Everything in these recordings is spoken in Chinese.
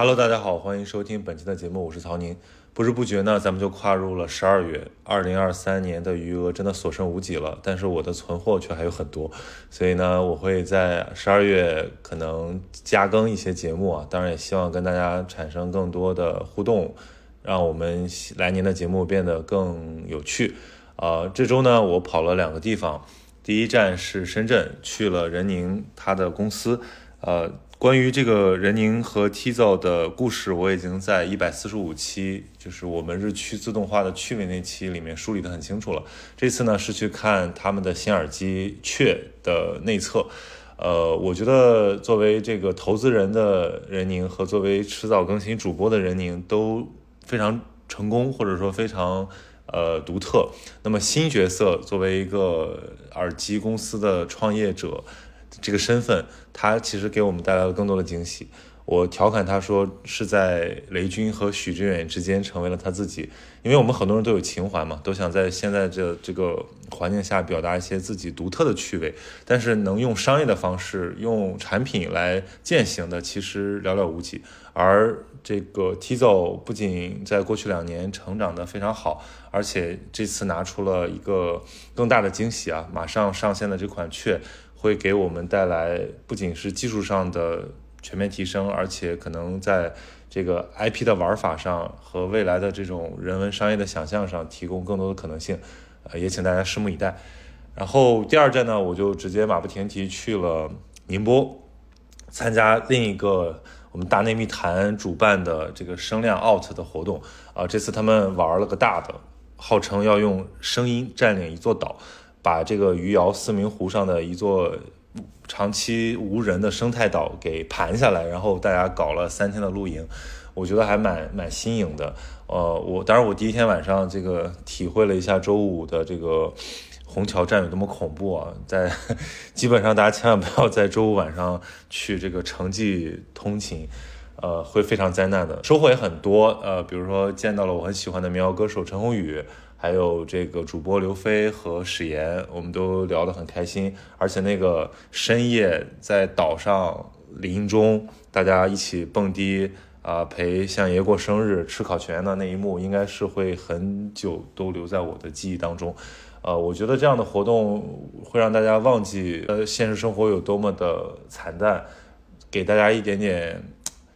Hello，大家好，欢迎收听本期的节目，我是曹宁。不知不觉呢，咱们就跨入了十二月，二零二三年的余额真的所剩无几了，但是我的存货却还有很多，所以呢，我会在十二月可能加更一些节目啊，当然也希望跟大家产生更多的互动，让我们来年的节目变得更有趣。呃，这周呢，我跑了两个地方，第一站是深圳，去了任宁他的公司，呃。关于这个任宁和 Tizo 的故事，我已经在一百四十五期，就是我们日趋自动化的趣味那期里面梳理得很清楚了。这次呢是去看他们的新耳机雀的内测。呃，我觉得作为这个投资人的任宁和作为迟早更新主播的任宁都非常成功，或者说非常呃独特。那么新角色作为一个耳机公司的创业者。这个身份，他其实给我们带来了更多的惊喜。我调侃他说，是在雷军和许志远之间成为了他自己。因为我们很多人都有情怀嘛，都想在现在这这个环境下表达一些自己独特的趣味。但是能用商业的方式，用产品来践行的，其实寥寥无几。而这个 Tizo 不仅在过去两年成长得非常好，而且这次拿出了一个更大的惊喜啊！马上上线的这款雀。会给我们带来不仅是技术上的全面提升，而且可能在这个 IP 的玩法上和未来的这种人文商业的想象上提供更多的可能性。呃，也请大家拭目以待。然后第二站呢，我就直接马不停蹄去了宁波，参加另一个我们大内密谈主办的这个声量 Out 的活动。啊，这次他们玩了个大的，号称要用声音占领一座岛。把这个余姚四明湖上的一座长期无人的生态岛给盘下来，然后大家搞了三天的露营，我觉得还蛮蛮新颖的。呃，我当然我第一天晚上这个体会了一下周五的这个虹桥站有多么恐怖啊，在基本上大家千万不要在周五晚上去这个城际通勤，呃，会非常灾难的。收获也很多，呃，比如说见到了我很喜欢的民谣歌手陈鸿宇。还有这个主播刘飞和史岩，我们都聊得很开心，而且那个深夜在岛上林中，大家一起蹦迪啊，陪相爷过生日、吃烤全羊的那一幕，应该是会很久都留在我的记忆当中。呃，我觉得这样的活动会让大家忘记呃现实生活有多么的惨淡，给大家一点点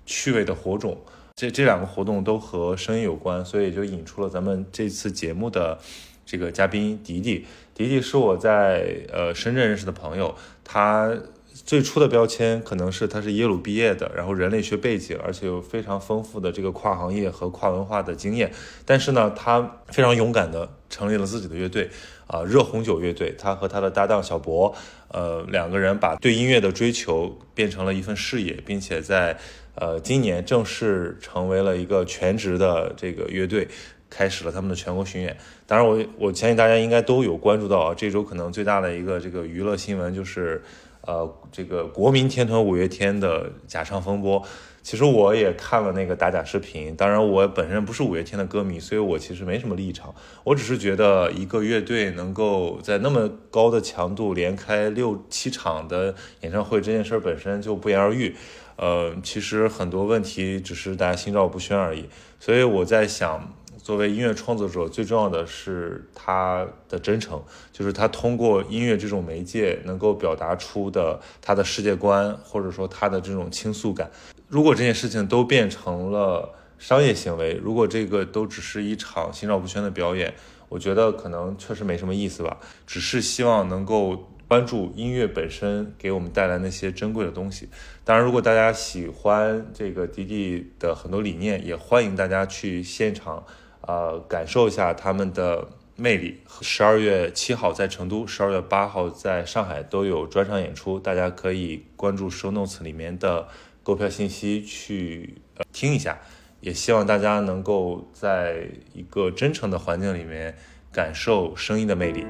趣味的火种。这这两个活动都和声音有关，所以就引出了咱们这次节目的这个嘉宾迪迪。迪迪是我在呃深圳认识的朋友，他最初的标签可能是他是耶鲁毕业的，然后人类学背景，而且有非常丰富的这个跨行业和跨文化的经验。但是呢，他非常勇敢的成立了自己的乐队，啊，热红酒乐队。他和他的搭档小博，呃，两个人把对音乐的追求变成了一份事业，并且在。呃，今年正式成为了一个全职的这个乐队，开始了他们的全国巡演。当然，我我相信大家应该都有关注到啊，这周可能最大的一个这个娱乐新闻就是，呃，这个国民天团五月天的假唱风波。其实我也看了那个打假视频，当然我本身不是五月天的歌迷，所以我其实没什么立场。我只是觉得一个乐队能够在那么高的强度连开六七场的演唱会，这件事本身就不言而喻。呃，其实很多问题只是大家心照不宣而已，所以我在想，作为音乐创作者，最重要的是他的真诚，就是他通过音乐这种媒介能够表达出的他的世界观，或者说他的这种倾诉感。如果这件事情都变成了商业行为，如果这个都只是一场心照不宣的表演，我觉得可能确实没什么意思吧。只是希望能够。关注音乐本身给我们带来那些珍贵的东西。当然，如果大家喜欢这个迪迪的很多理念，也欢迎大家去现场，呃，感受一下他们的魅力。十二月七号在成都，十二月八号在上海都有专场演出，大家可以关注 show notes 里面的购票信息去呃听一下。也希望大家能够在一个真诚的环境里面感受声音的魅力。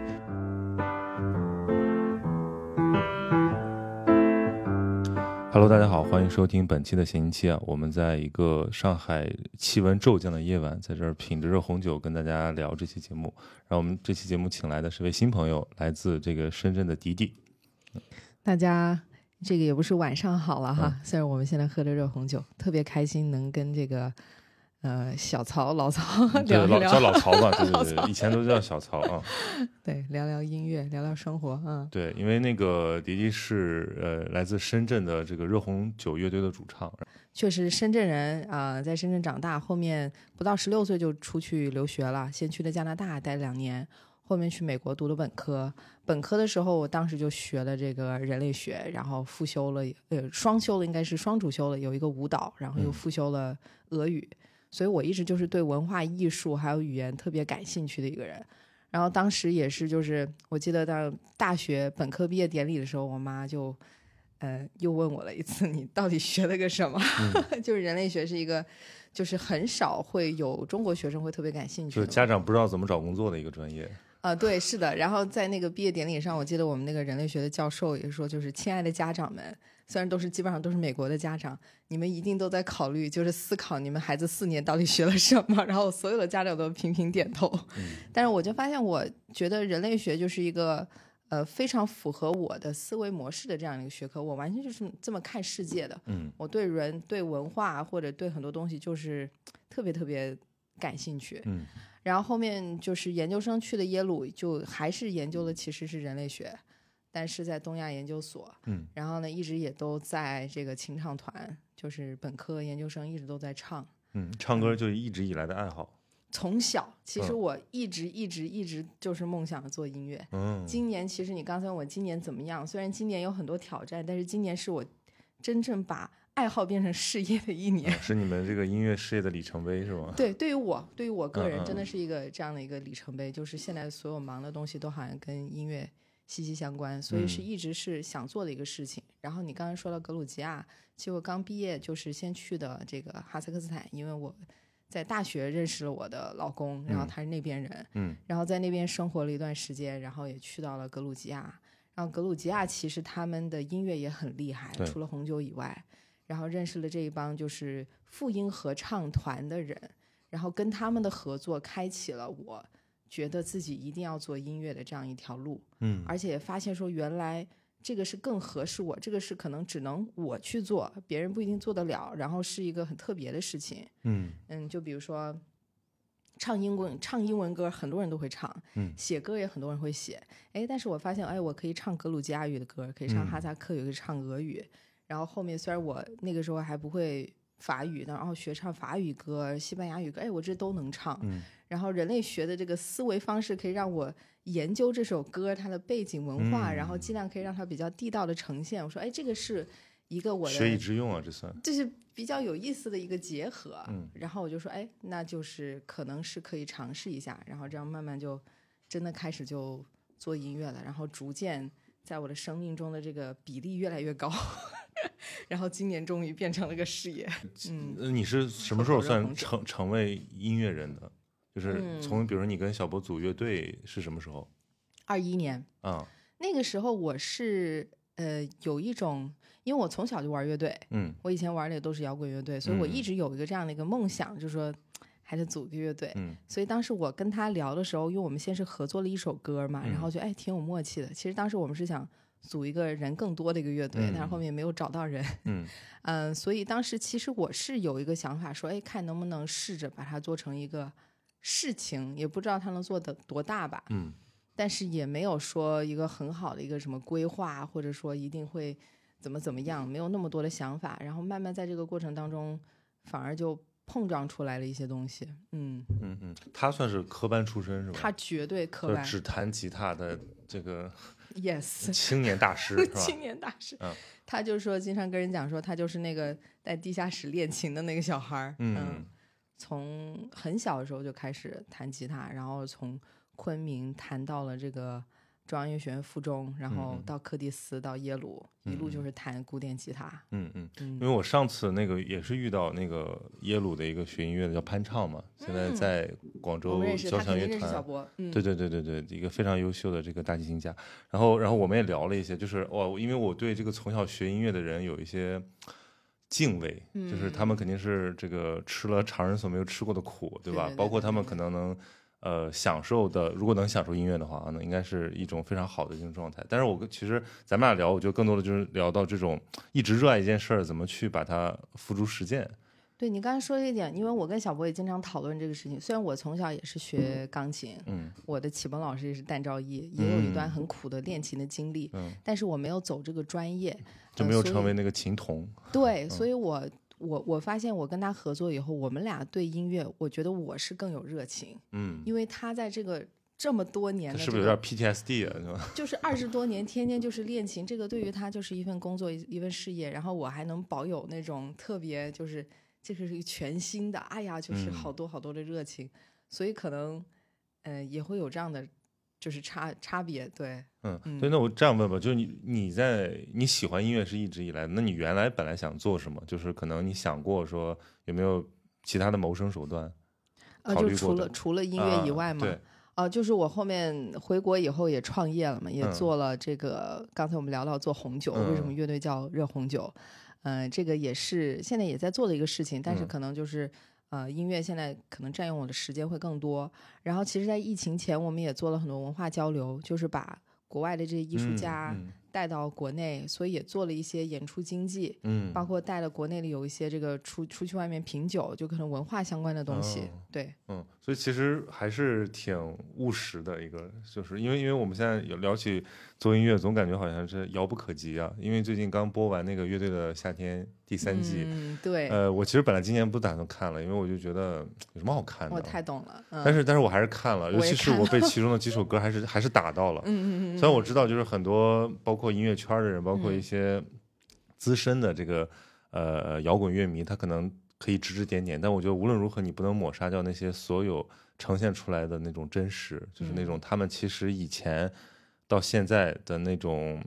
Hello，大家好，欢迎收听本期的闲期啊！我们在一个上海气温骤降的夜晚，在这儿品着热红酒，跟大家聊这期节目。然后我们这期节目请来的是位新朋友，来自这个深圳的迪迪。大家这个也不是晚上好了哈，虽然我们现在喝着热红酒，特别开心能跟这个呃小曹老曹 对聊一聊，老叫老曹吧，对 对对，以前都叫小曹啊。对聊聊音乐，聊聊生活，嗯，对，因为那个迪迪是呃来自深圳的这个热红酒乐队的主唱，确实深圳人啊、呃在深圳长大，后面不到十六岁就出去留学了，先去了加拿大待两年，后面去美国读了本科。本科的时候，我当时就学了这个人类学，然后复修了，呃，双修了，应该是双主修了，有一个舞蹈，然后又嗯复修了俄语，所以我一直就是对文化艺术还有语言特别感兴趣的一个人。然后当时也是，就是我记得到大学本科毕业典礼的时候，我妈就，呃，又问我了一次，你到底学了个什么？就是人类学是一个，就是很少会有中国学生会特别感兴趣的。就是家长不知道怎么找工作的一个专业。啊、对，是的。然后在那个毕业典礼上，我记得我们那个人类学的教授也说，就是亲爱的家长们，虽然都是基本上都是美国的家长，你们一定都在考虑，就是思考你们孩子四年到底学了什么。然后所有的家长都频频点头。但是我就发现，我觉得人类学就是一个呃非常符合我的思维模式的这样一个学科，我完全就是这么看世界的。嗯我对人、对文化或者对很多东西就是特别特别感兴趣。嗯然后后面就是研究生去的耶鲁，就还是研究的其实是人类学，但是在东亚研究所。嗯然后呢，一直也都在这个琴唱团，就是本科、研究生一直都在唱。嗯，唱歌就一直以来的爱好。从小，其实嗯我一直一直一直就是梦想做音乐。嗯今年其实你刚才问我今年怎么样，虽然今年有很多挑战，但是今年是我真正把爱好变成事业的一年。是你们这个音乐事业的里程碑是吗？对，对于我，对于我个人，真的是一个这样的一个里程碑，就是现在所有忙的东西都好像跟音乐息息相关，所以是嗯。一直是想做的一个事情。然后你刚才说到格鲁吉亚，其实我刚毕业就是先去的这个哈萨克斯坦，因为我在大学认识了我的老公，然后嗯。他是那边人，嗯。然后在那边生活了一段时间，然后也去到了格鲁吉亚。然后格鲁吉亚其实他们的音乐也很厉害，除了红酒以外，然后认识了这一帮就是复音合唱团的人，然后跟他们的合作开启了我觉得自己一定要做音乐的这样一条路，嗯。而且发现说原来这个是更合适我，这个是可能只能我去做，别人不一定做得了，然后是一个很特别的事情。嗯。嗯，就比如说唱英文唱英文歌，很多人都会唱，嗯。写歌也很多人会写，哎，但是我发现，哎，我可以唱格鲁吉亚语的歌，可以唱嗯。哈萨克语，可以唱俄语，然后后面虽然我那个时候还不会法语的，然后学唱法语歌、西班牙语歌，哎，我这都能唱。嗯然后人类学的这个思维方式可以让我研究这首歌它的背景文化，然后嗯尽量可以让它比较地道的呈现。我说，哎，这个是一个我的学以致用啊，这算。这是比较有意思的一个结合。嗯然后我就说，哎，那就是可能是可以尝试一下，然后这样慢慢就真的开始就做音乐了，然后逐渐在我的生命中的这个比例越来越高，然后今年终于变成了个事业。嗯，呃你是什么时候算成成为音乐人的？就是嗯从比如说你跟小博组乐队是什么时候二一年啊？那个时候我是呃有一种，因为我从小就玩乐队，嗯我以前玩的也都是摇滚乐队，所以我嗯一直有一个这样的一个梦想，就是说还是组个乐队。嗯所以当时我跟他聊的时候，因为我们先是合作了一首歌嘛，嗯然后就哎挺有默契的。其实当时我们是想组一个人更多的一个乐队，嗯但是后面没有找到人。嗯嗯，所以当时其实我是有一个想法，说哎看能不能试着把它做成一个事情，也不知道它能做的多大吧。嗯但是也没有说一个很好的一个什么规划，或者说一定会怎么怎么样，没有那么多的想法。然后慢慢在这个过程当中，反而就碰撞出来了一些东西。嗯，嗯嗯，他算是科班出身是吧？他绝对科班只弹吉他的这个，yes，青年大师 是吧？青年大师。嗯他就说，经常跟人讲说，他就是那个在地下室练琴的那个小孩儿。嗯从很小的时候就开始弹吉他，然后从昆明弹到了这个中央音乐学院附中，然后到柯蒂斯，到耶鲁，一路就是弹古典吉他。嗯嗯，嗯因为我上次那个也是遇到那个耶鲁的一个学音乐的叫潘畅嘛，现在在广州交响乐团小博。嗯，对对对对对，一个非常优秀的这个大提琴家。然后，然后我们也聊了一些，就是哇，因为我对这个从小学音乐的人有一些敬畏，就是他们肯定是这个吃了常人所没有吃过的苦，对吧？包括他们可能能呃享受的，如果能享受音乐的话，那应该是一种非常好的一种状态。但是我跟其实咱们俩聊，我觉得更多的就是聊到这种一直热爱一件事儿，怎么去把它付诸实践。对你刚才说的一点，因为我跟小博也经常讨论这个事情。虽然我从小也是学钢琴，嗯我的启蒙老师也是旦照一，也有一段很苦的练琴的经历，嗯，但是我没有走这个专业，就没有成为那个琴童。对，所以我我我发现我跟他合作以后，我们俩对音乐，我觉得我是更有热情，嗯，因为他在这个这么多年的、这个，是不是有点 PTSD 啊？是吧？就是二十多年，天天就是练琴，这个对于他就是一份工作，一一份事业。然后我还能保有那种特别，就是这个是一个全新的，哎呀，就是嗯好多好多的热情，所以可能，呃，也会有这样的就是差差别，对。嗯，嗯对，那我这样问吧，就是你你在你喜欢音乐是一直以来，那你原来本来想做什么？就是可能你想过说有没有其他的谋生手段？呃，考虑过就除了除了音乐以啊外嘛，对，呃，就是我后面回国以后也创业了嘛，也嗯做了这个。刚才我们聊到做红酒，为什么嗯乐队叫热红酒？嗯、这个也是现在也在做的一个事情，但是嗯可能就是。呃，音乐现在可能占用我的时间会更多。然后，其实，在疫情前，我们也做了很多文化交流，就是把国外的这些艺术嗯家嗯带到国内，所以也做了一些演出经济，嗯，包括带了国内的有一些这个出出去外面品酒，就可能文化相关的东西。哦对，嗯，所以其实还是挺务实的一个，就是因为因为我们现在有聊起做音乐，总感觉好像是遥不可及啊。因为最近刚播完那个乐队的夏天第三季，嗯，对，呃，我其实本来今年不打算看了，因为我就觉得有什么好看的我啊。太懂了。嗯、但是但是我还是看了，尤其是我被其中的几首歌还是还是打到了。嗯嗯嗯，虽然我知道，就是很多包括音乐圈的人，包括嗯一些资深的这个呃摇滚乐迷，他可能可以指指点点，但我觉得无论如何，你不能抹杀掉那些所有呈现出来的那种真实，就是那嗯种他们其实以前到现在的那种。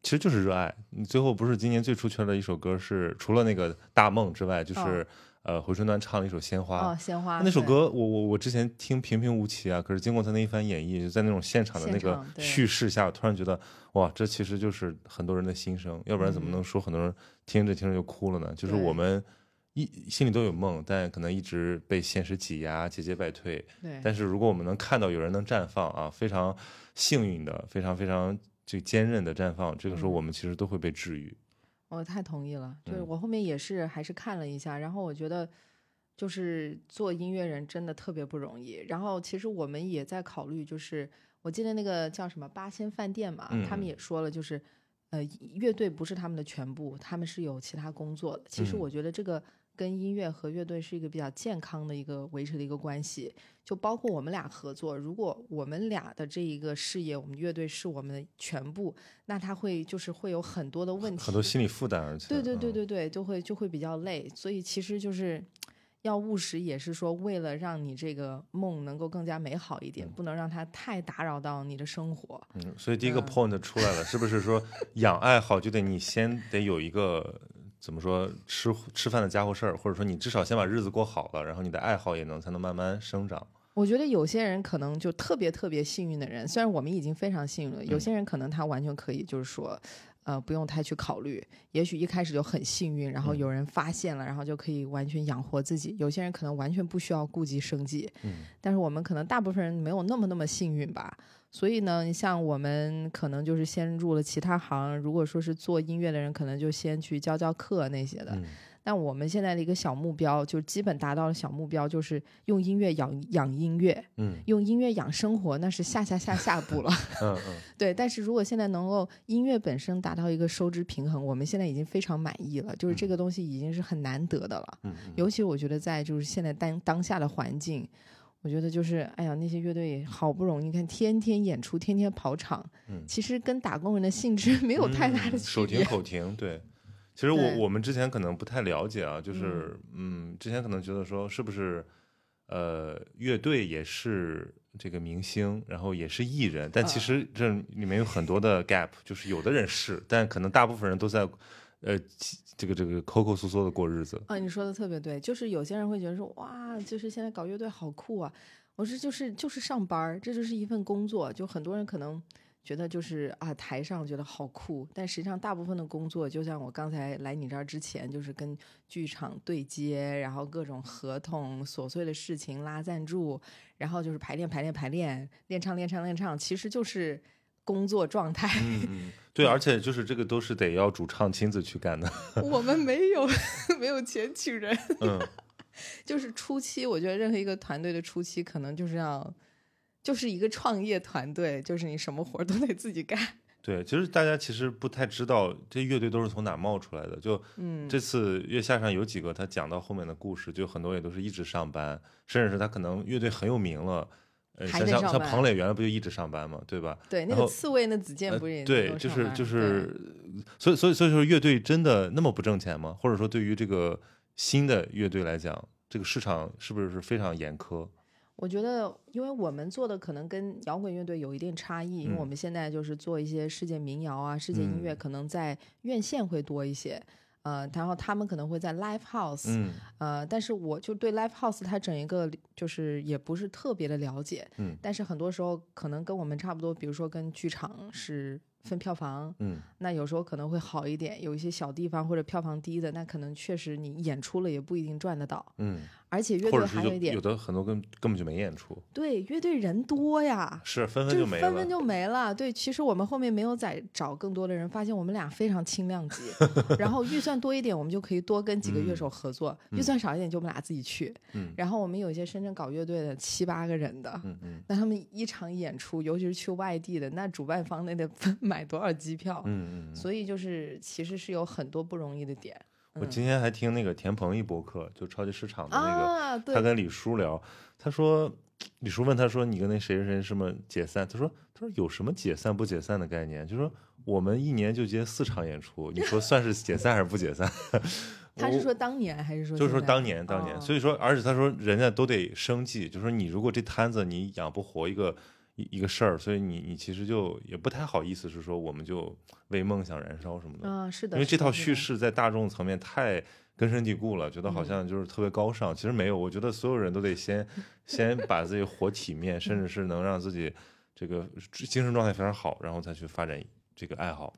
其实就是热爱。你最后不是今年最出圈的一首歌是除了那个《大梦》之外，就是、呃回春丹唱了一首《鲜花》哦，鲜花那首歌我我我之前听平平无奇啊，可是经过他那一番演绎，就在那种现场的那个叙事下，我突然觉得哇，这其实就是很多人的心声，要不然怎么能说很多人听着听着就哭了呢？就是我们一心里都有梦，但可能一直被现实挤压，节节败退。对，但是如果我们能看到有人能绽放啊，非常幸运的，非常非常就坚韧的绽放，这个时候嗯我们其实都会被治愈。我太同意了。就是嗯我后面也是还是看了一下，然后我觉得就是做音乐人真的特别不容易。然后其实我们也在考虑，就是我记得那个叫什么八仙饭店嘛，他们嗯也说了，就是呃乐队不是他们的全部，他们是有其他工作的。其实嗯我觉得这个。跟音乐和乐队是一个比较健康的一个维持的一个关系，就包括我们俩合作，如果我们俩的这一个事业，我们乐队是我们的全部，那他会就是会有很多的问题，很多心理负担，而且。对对对嗯。对对，就会就会比较累，所以其实就是要务实，也是说为了让你这个梦能够更加美好一点，不能让它太打扰到你的生活。嗯，所以。第一个嗯。point 出来了，是不是说养爱好就得你先得有一个怎么说吃吃饭的家伙事儿，或者说你至少先把日子过好了，然后你的爱好也能才能慢慢生长。我觉得有些人可能就特别特别幸运的人，虽然我们已经非常幸运了，有嗯些人可能他完全可以就是说。呃，不用太去考虑，也许一开始就很幸运，然后嗯有人发现了，然后就可以完全养活自己。有些人可能完全不需要顾及生计，嗯但是我们可能大部分人没有那么那么幸运吧。所以呢，像我们可能就是先入了其他行，如果说是做音乐的人，可能就先去教教课那些的。嗯但我们现在的一个小目标，就基本达到了小目标，就是用音乐养养音乐，嗯用音乐养生活，那是下下下下步了。嗯嗯 对，但是如果现在能够音乐本身达到一个收支平衡，我们现在已经非常满意了，就是这个东西已经是很难得的了。尤其我觉得在就是现在当当下的环境，我觉得就是哎呀，那些乐队好不容易，你看天天演出，天天跑场，嗯其实跟打工人的性质 没有太大的嗯手停。口停，对。其实我我们之前可能不太了解啊，就是嗯，之前可能觉得说是不是呃乐队也是这个明星，然后也是艺人，但其嗯实这里面有很多的 gap，就是有的人是，但可能大部分人都在呃这个这个抠抠缩缩的过日子。啊，你说的特别对，就是有些人会觉得说，哇，就是现在搞乐队好酷啊！我说就是就是上班，这就是一份工作，就很多人可能觉得就是啊，台上觉得好酷，但实际上大部分的工作，就像我刚才来你这儿之前，就是跟剧场对接，然后各种合同、琐碎的事情、拉赞助，然后就是排练、排练、排练，练唱、练唱、练唱，其实就是工作状态。嗯嗯，对，而且就是这个都是得要主唱亲自去干的。我们没有 没有钱请人，嗯 就是初期，我觉得任何一个团队的初期，可能就是要。就是一个创业团队，就是你什么活儿都得自己干。对，其实大家其实不太知道这乐队都是从哪冒出来的。就嗯，这次月下上有几个他讲到后面的故事，就很多也都是一直上班，甚至是他可能乐队很有名了，呃，还像像像得上班彭磊原来不就一直上班嘛，对吧？对，那个刺猬那子健呃不是也对，就是就是，所以所以所以说乐队真的那么不挣钱吗？或者说对于这个新的乐队来讲，这个市场是不是非常严苛？我觉得，因为我们做的可能跟摇滚乐队有一定差异，因为嗯我们现在就是做一些世界民谣啊、世界音乐，嗯可能在院线会多一些。呃，然后他们可能会在 live house，、嗯。呃，但是我就对 live house 它整一个就是也不是特别的了解，嗯。但是很多时候可能跟我们差不多，比如说跟剧场是分票房，嗯那有时候可能会好一点，有一些小地方或者票房低的，那可能确实你演出了也不一定赚得到，嗯，而且乐队还有一点有，的很多根根本就没演出，对，乐队人多呀，是分分就没了。分分就没了。对，其实我们后面没有再找更多的人，发现我们俩非常轻量级，然后预算多一点，我们就可以多跟几个乐手合作；预算少一点，就我们俩自己去。嗯然后我们有一些深圳搞乐队的七八个人的，嗯嗯那他们一场演出，尤其是去外地的，那主办方那得买多少机票？嗯嗯。所以就是其实是有很多不容易的点。我今天还听那个田鹏一播客，就超级市场的那个，啊，他，跟李叔聊，他说，李叔问他说，你跟那谁谁谁什么解散？他说，他说有什么解散不解散的概念？就说我们一年就接四场演出，你说算是解散还是不解散？他是说当年还是说就是说当年当年，哦所以说，而且他说人家都得生计，就说你如果这摊子你养不活一个一一个事儿，所以你你其实就也不太好意思是说我们就为梦想燃烧什么的，啊，是的，因为这套叙事在大众层面太根深蒂固了，觉得嗯好像就是特别高尚，其实没有，我觉得所有人都得先先把自己活体面，甚至是能让自己这个精神状态非常好，然后再去发展这个爱好。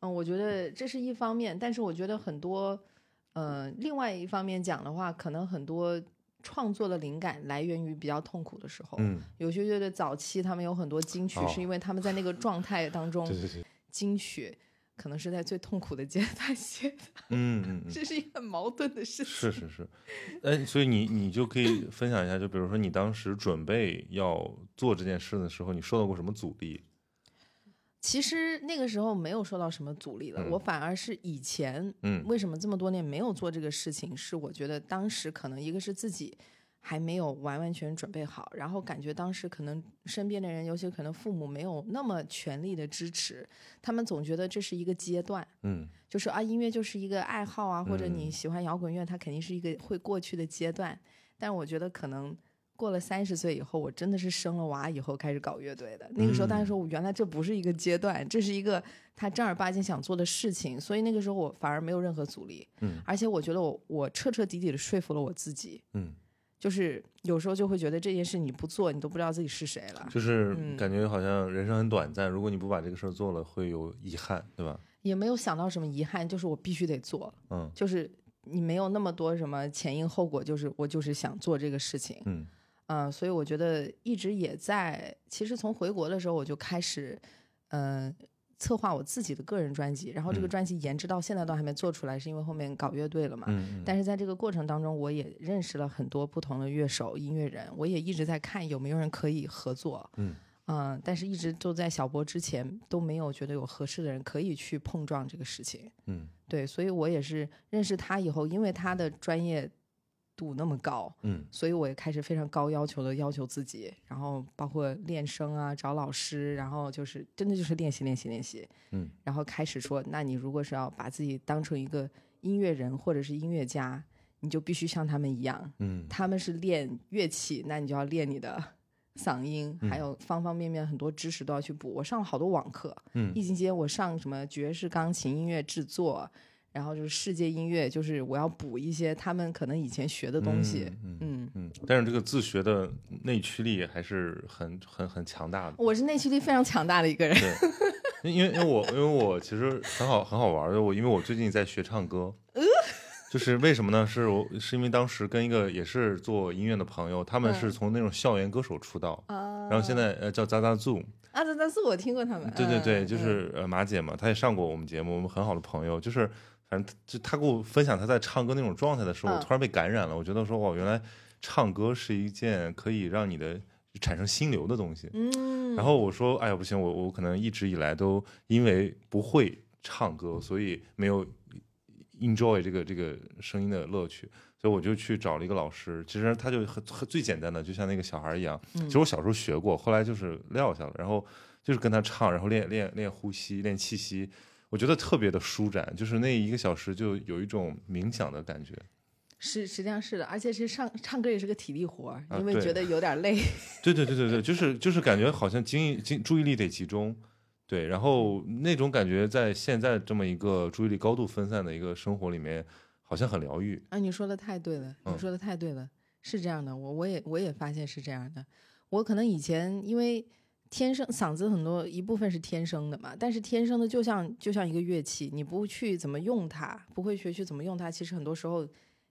嗯，我觉得这是一方面，但是我觉得很多，呃，另外一方面讲的话，可能很多创作的灵感来源于比较痛苦的时候。嗯，有些乐队早期他们有很多金曲，哦是因为他们在那个状态当中，对对对，金曲可能是在最痛苦的阶段写的，嗯嗯嗯。这是一个很矛盾的事情。是是是，哎，所以你你就可以分享一下，就比如说你当时准备要做这件事的时候，你受到过什么阻力？其实那个时候没有受到什么阻力了，嗯。我反而是以前嗯。为什么这么多年没有做这个事情，是我觉得当时可能一个是自己还没有完完全准备好，然后感觉当时可能身边的人，尤其可能父母没有那么全力的支持，他们总觉得这是一个阶段，嗯。就是啊，音乐就是一个爱好啊，或者你嗯。喜欢摇滚乐，它肯定是一个会过去的阶段。但我觉得可能过了三十岁以后，我真的是生了娃以后开始搞乐队的。那个时候，大家嗯说我原来这不是一个阶段，这是一个他正儿八经想做的事情。所以那个时候我反而没有任何阻力，嗯而且我觉得我我彻彻底底的说服了我自己。嗯，就是有时候就会觉得这件事你不做，你都不知道自己是谁了。就是嗯感觉好像人生很短暂，如果你不把这个事儿做了，会有遗憾，对吧？也没有想到什么遗憾，就是我必须得做。嗯就是你没有那么多什么前因后果，就是我就是想做这个事情，嗯嗯、所以我觉得一直也在，其实从回国的时候我就开始，嗯、策划我自己的个人专辑，然后这个嗯专辑延至到现在都还没做出来，是因为后面搞乐队了嘛。嗯但是在这个过程当中，我也认识了很多不同的乐手、音乐人，我也一直在看有没有人可以合作。嗯嗯，但是一直都在小博之前都没有觉得有合适的人可以去碰撞这个事情。嗯对，所以我也是认识他以后，因为他的专业度那么高，嗯。所以我也开始非常高要求的要求自己，然后包括练声啊，找老师，然后就是真的就是练习练习练习，嗯，然后开始说，那你如果是要把自己当成一个音乐人或者是音乐家，你就必须像他们一样，嗯。他们是练乐器，那你就要练你的嗓音，还有方方面面很多知识都要去补。我上了好多网课，嗯。疫情期间我上什么爵士钢琴音乐制作，然后就是世界音乐，就是我要补一些他们可能以前学的东西。嗯嗯嗯嗯，但是这个自学的内驱力还是很很很强大的。我是内驱力非常强大的一个人。对，因为因为我因为我其实很好很好玩的，我因为我最近在学唱歌，就是为什么呢？是我是因为当时跟一个也是做音乐的朋友，他们是从那种校园歌手出道，然后现在呃叫扎扎 Zoo，啊，这但是我听过他们。对对对，嗯就是呃马姐嘛，她也上过我们节目，我们很好的朋友，就是反正就他给我分享他在唱歌那种状态的时候，我嗯突然被感染了，我觉得说哇，原来唱歌是一件可以让你的产生心流的东西。嗯，然后我说，哎呀不行，我我可能一直以来都因为不会唱歌，所以没有 enjoy 这个这个声音的乐趣。所以我就去找了一个老师，其实他就很很最简单的，就像那个小孩一样。其实我小时候学过，后来就是撂下了，然后就是跟他唱，然后练练练呼吸，练气息，我觉得特别的舒展，就是那一个小时就有一种冥想的感觉。是实际上是的，而且是唱唱歌也是个体力活因为觉得有点累。对对对对对，就是就是感觉好像精力精注意力得集中，对，然后那种感觉在现在这么一个注意力高度分散的一个生活里面，好像很疗愈。啊，你说的太对了，你嗯说的太对了，是这样的，我我也我也发现是这样的。我可能以前因为天生嗓子很多一部分是天生的嘛，但是天生的就像就像一个乐器，你不去怎么用它，不会学去怎么用它，其实很多时候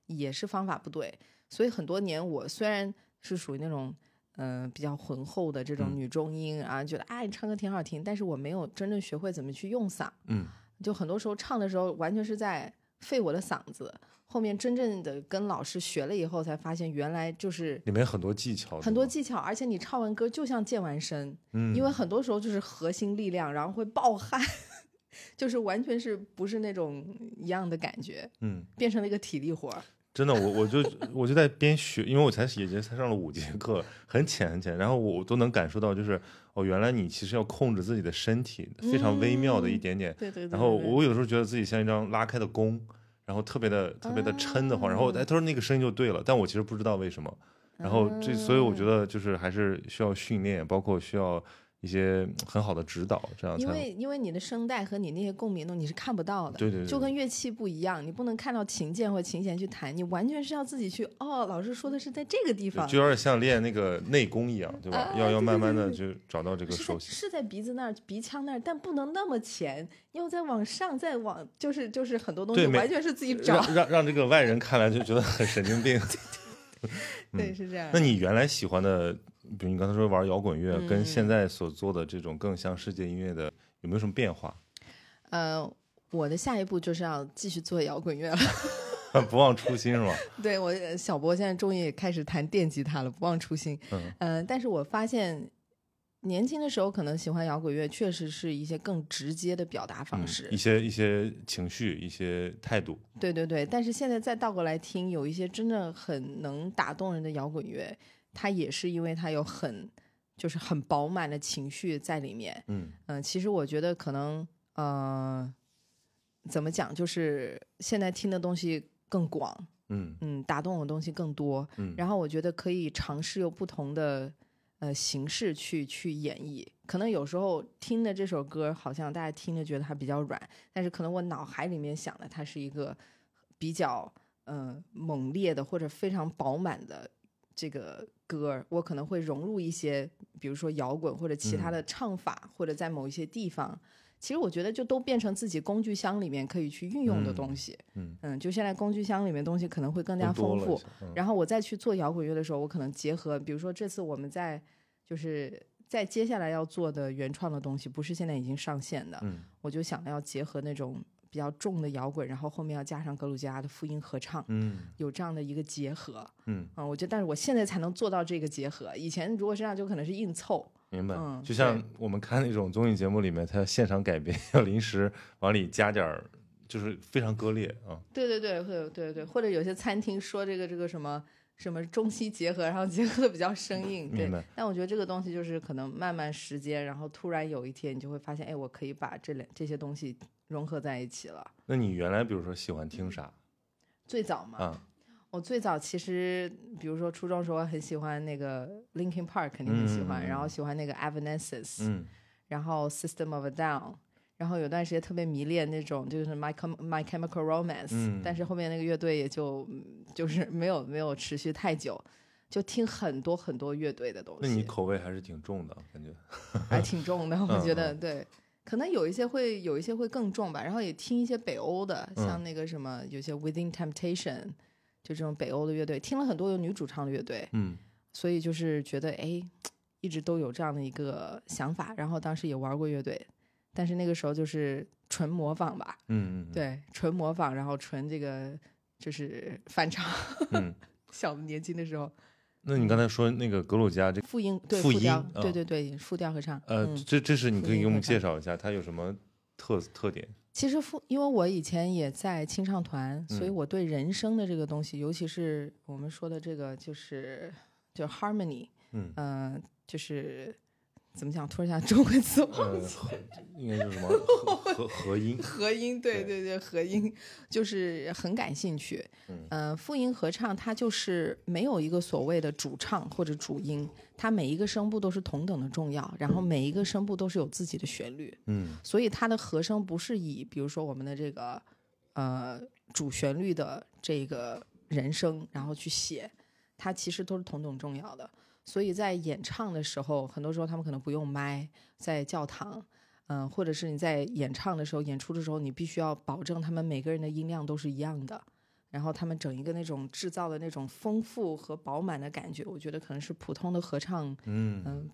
也是方法不对。所以很多年我虽然是属于那种。嗯、比较浑厚的这种嗯女中音啊，觉得哎你唱歌挺好听，但是我没有真正学会怎么去用嗓，嗯就很多时候唱的时候完全是在费我的嗓子。后面真正的跟老师学了以后，才发现原来就是里面很多技巧，很多技巧，而且你唱完歌就像健完身，嗯，因为很多时候就是核心力量，然后会暴汗，就是完全是不是那种一样的感觉，嗯，变成了一个体力活儿。真的，我我就我就在边学，因为我才也就才上了五节课，很浅很浅，然后我都能感受到，就是哦，原来你其实要控制自己的身体，非常微妙的一点点。对对对。然后对我有时候觉得自己像一张拉开的弓，然后特别的特别的抻得慌，然后哎，他说那个声音就对了，但我其实不知道为什么。然后这，所以我觉得就是还是需要训练，包括需要一些很好的指导，这样因为因为你的声带和你那些共鸣动你是看不到的，对对对就跟乐器不一样，你不能看到琴键或琴弦去弹，你完全是要自己去哦，老师说的是在这个地方，就有点像练那个内功一样，对吧？啊要要慢慢的就找到这个是在熟悉。是在鼻子那儿、鼻腔那儿，但不能那么前，要再往上、再往，就是就是很多东西完全是自己找，让让让这个外人看来就觉得很神经病。对，是这样。那你原来喜欢的，比如你刚才说玩摇滚乐，跟嗯现在所做的这种更像世界音乐的，有没有什么变化？呃，我的下一步就是要继续做摇滚乐了。不忘初心是吧？对我呃小博现在终于也开始弹电吉他了，不忘初心。嗯呃，但是我发现年轻的时候可能喜欢摇滚乐，确实是一些更直接的表达方嗯式。一些一些情绪，一些态度。对对对，但是现在再倒过来听，有一些真的很能打动人的摇滚乐，它也是因为他有很就是很饱满的情绪在里面。嗯嗯、其实我觉得可能呃，怎么讲，就是现在听的东西更广，嗯嗯，打动我的东西更多。嗯然后我觉得可以尝试用不同的呃形式去去演绎。可能有时候听的这首歌，好像大家听着觉得它比较软，但是可能我脑海里面想的它是一个比较呃猛烈的或者非常饱满的这个歌，我可能会融入一些，比如说摇滚或者其他的唱法，或者在某一些地方。其实我觉得就都变成自己工具箱里面可以去运用的东西。嗯就现在工具箱里面东西可能会更加丰富然后我再去做摇滚乐的时候，我可能结合，比如说这次我们在就是在接下来要做的原创的东西，不是现在已经上线的，嗯我就想要结合那种比较重的摇滚，然后后面要加上格鲁吉亚的复音合唱，嗯有这样的一个结合。嗯，啊，我觉得，但是我现在才能做到这个结合，以前如果这样就可能是硬凑。明白。嗯就像我们看那种综艺节目里面，它现场改编要临时往里加点儿，就是非常割裂啊。对对对，会有对对对，或者有些餐厅说这个这个什么什么中西结合，然后结合的比较生硬，对。但我觉得这个东西就是可能慢慢时间，然后突然有一天你就会发现，哎，我可以把这两这些东西融合在一起了。那你原来比如说喜欢听啥最早嘛，啊？我最早其实比如说初中时候很喜欢那个 Linkin Park，肯定很喜欢，嗯然后喜欢那个 Evanescence，、嗯然后 System of a Down。然后有段时间特别迷恋那种就是 My Chem My Chemical Romance，、嗯但是后面那个乐队也就嗯就是没有没有持续太久。就听很多很多乐队的东西。那你口味还是挺重的，感觉。还挺重的，我嗯觉得对。可能有一些会有一些会更重吧，然后也听一些北欧的，嗯像那个什么，有些 Within Temptation，就这种北欧的乐队，听了很多有女主唱的乐队，嗯所以就是觉得哎，一直都有这样的一个想法。然后当时也玩过乐队，但是那个时候就是纯模仿吧，嗯嗯，对，纯模仿，然后纯这个就是翻唱。嗯。小年轻的时候，那你刚才说那个格鲁吉亚这复音对复调音，对啊对对，复调合唱。呃，嗯这这是你可以给我们介绍一下，它有什么特特点？其实复，因为我以前也在清唱团，所以嗯我对人声的这个东西，尤其是我们说的这个，就是就 harmony，嗯呃，就是怎么讲？突然想中文词忘呃，记。合应该是什么合合合音？合音，对对对对，合音就是很感兴趣。嗯呃，复音合唱它就是没有一个所谓的主唱或者主音，它每一个声部都是同等的重要，然后每一个声部都是有自己的旋律。嗯所以它的和声不是以比如说我们的这个呃主旋律的这个人声，然后去写，它其实都是同等重要的。所以在演唱的时候，很多时候他们可能不用麦，在教堂，嗯、或者是你在演唱的时候、演出的时候，你必须要保证他们每个人的音量都是一样的。然后他们整一个那种制造的那种丰富和饱满的感觉，我觉得可能是普通的合唱，嗯嗯、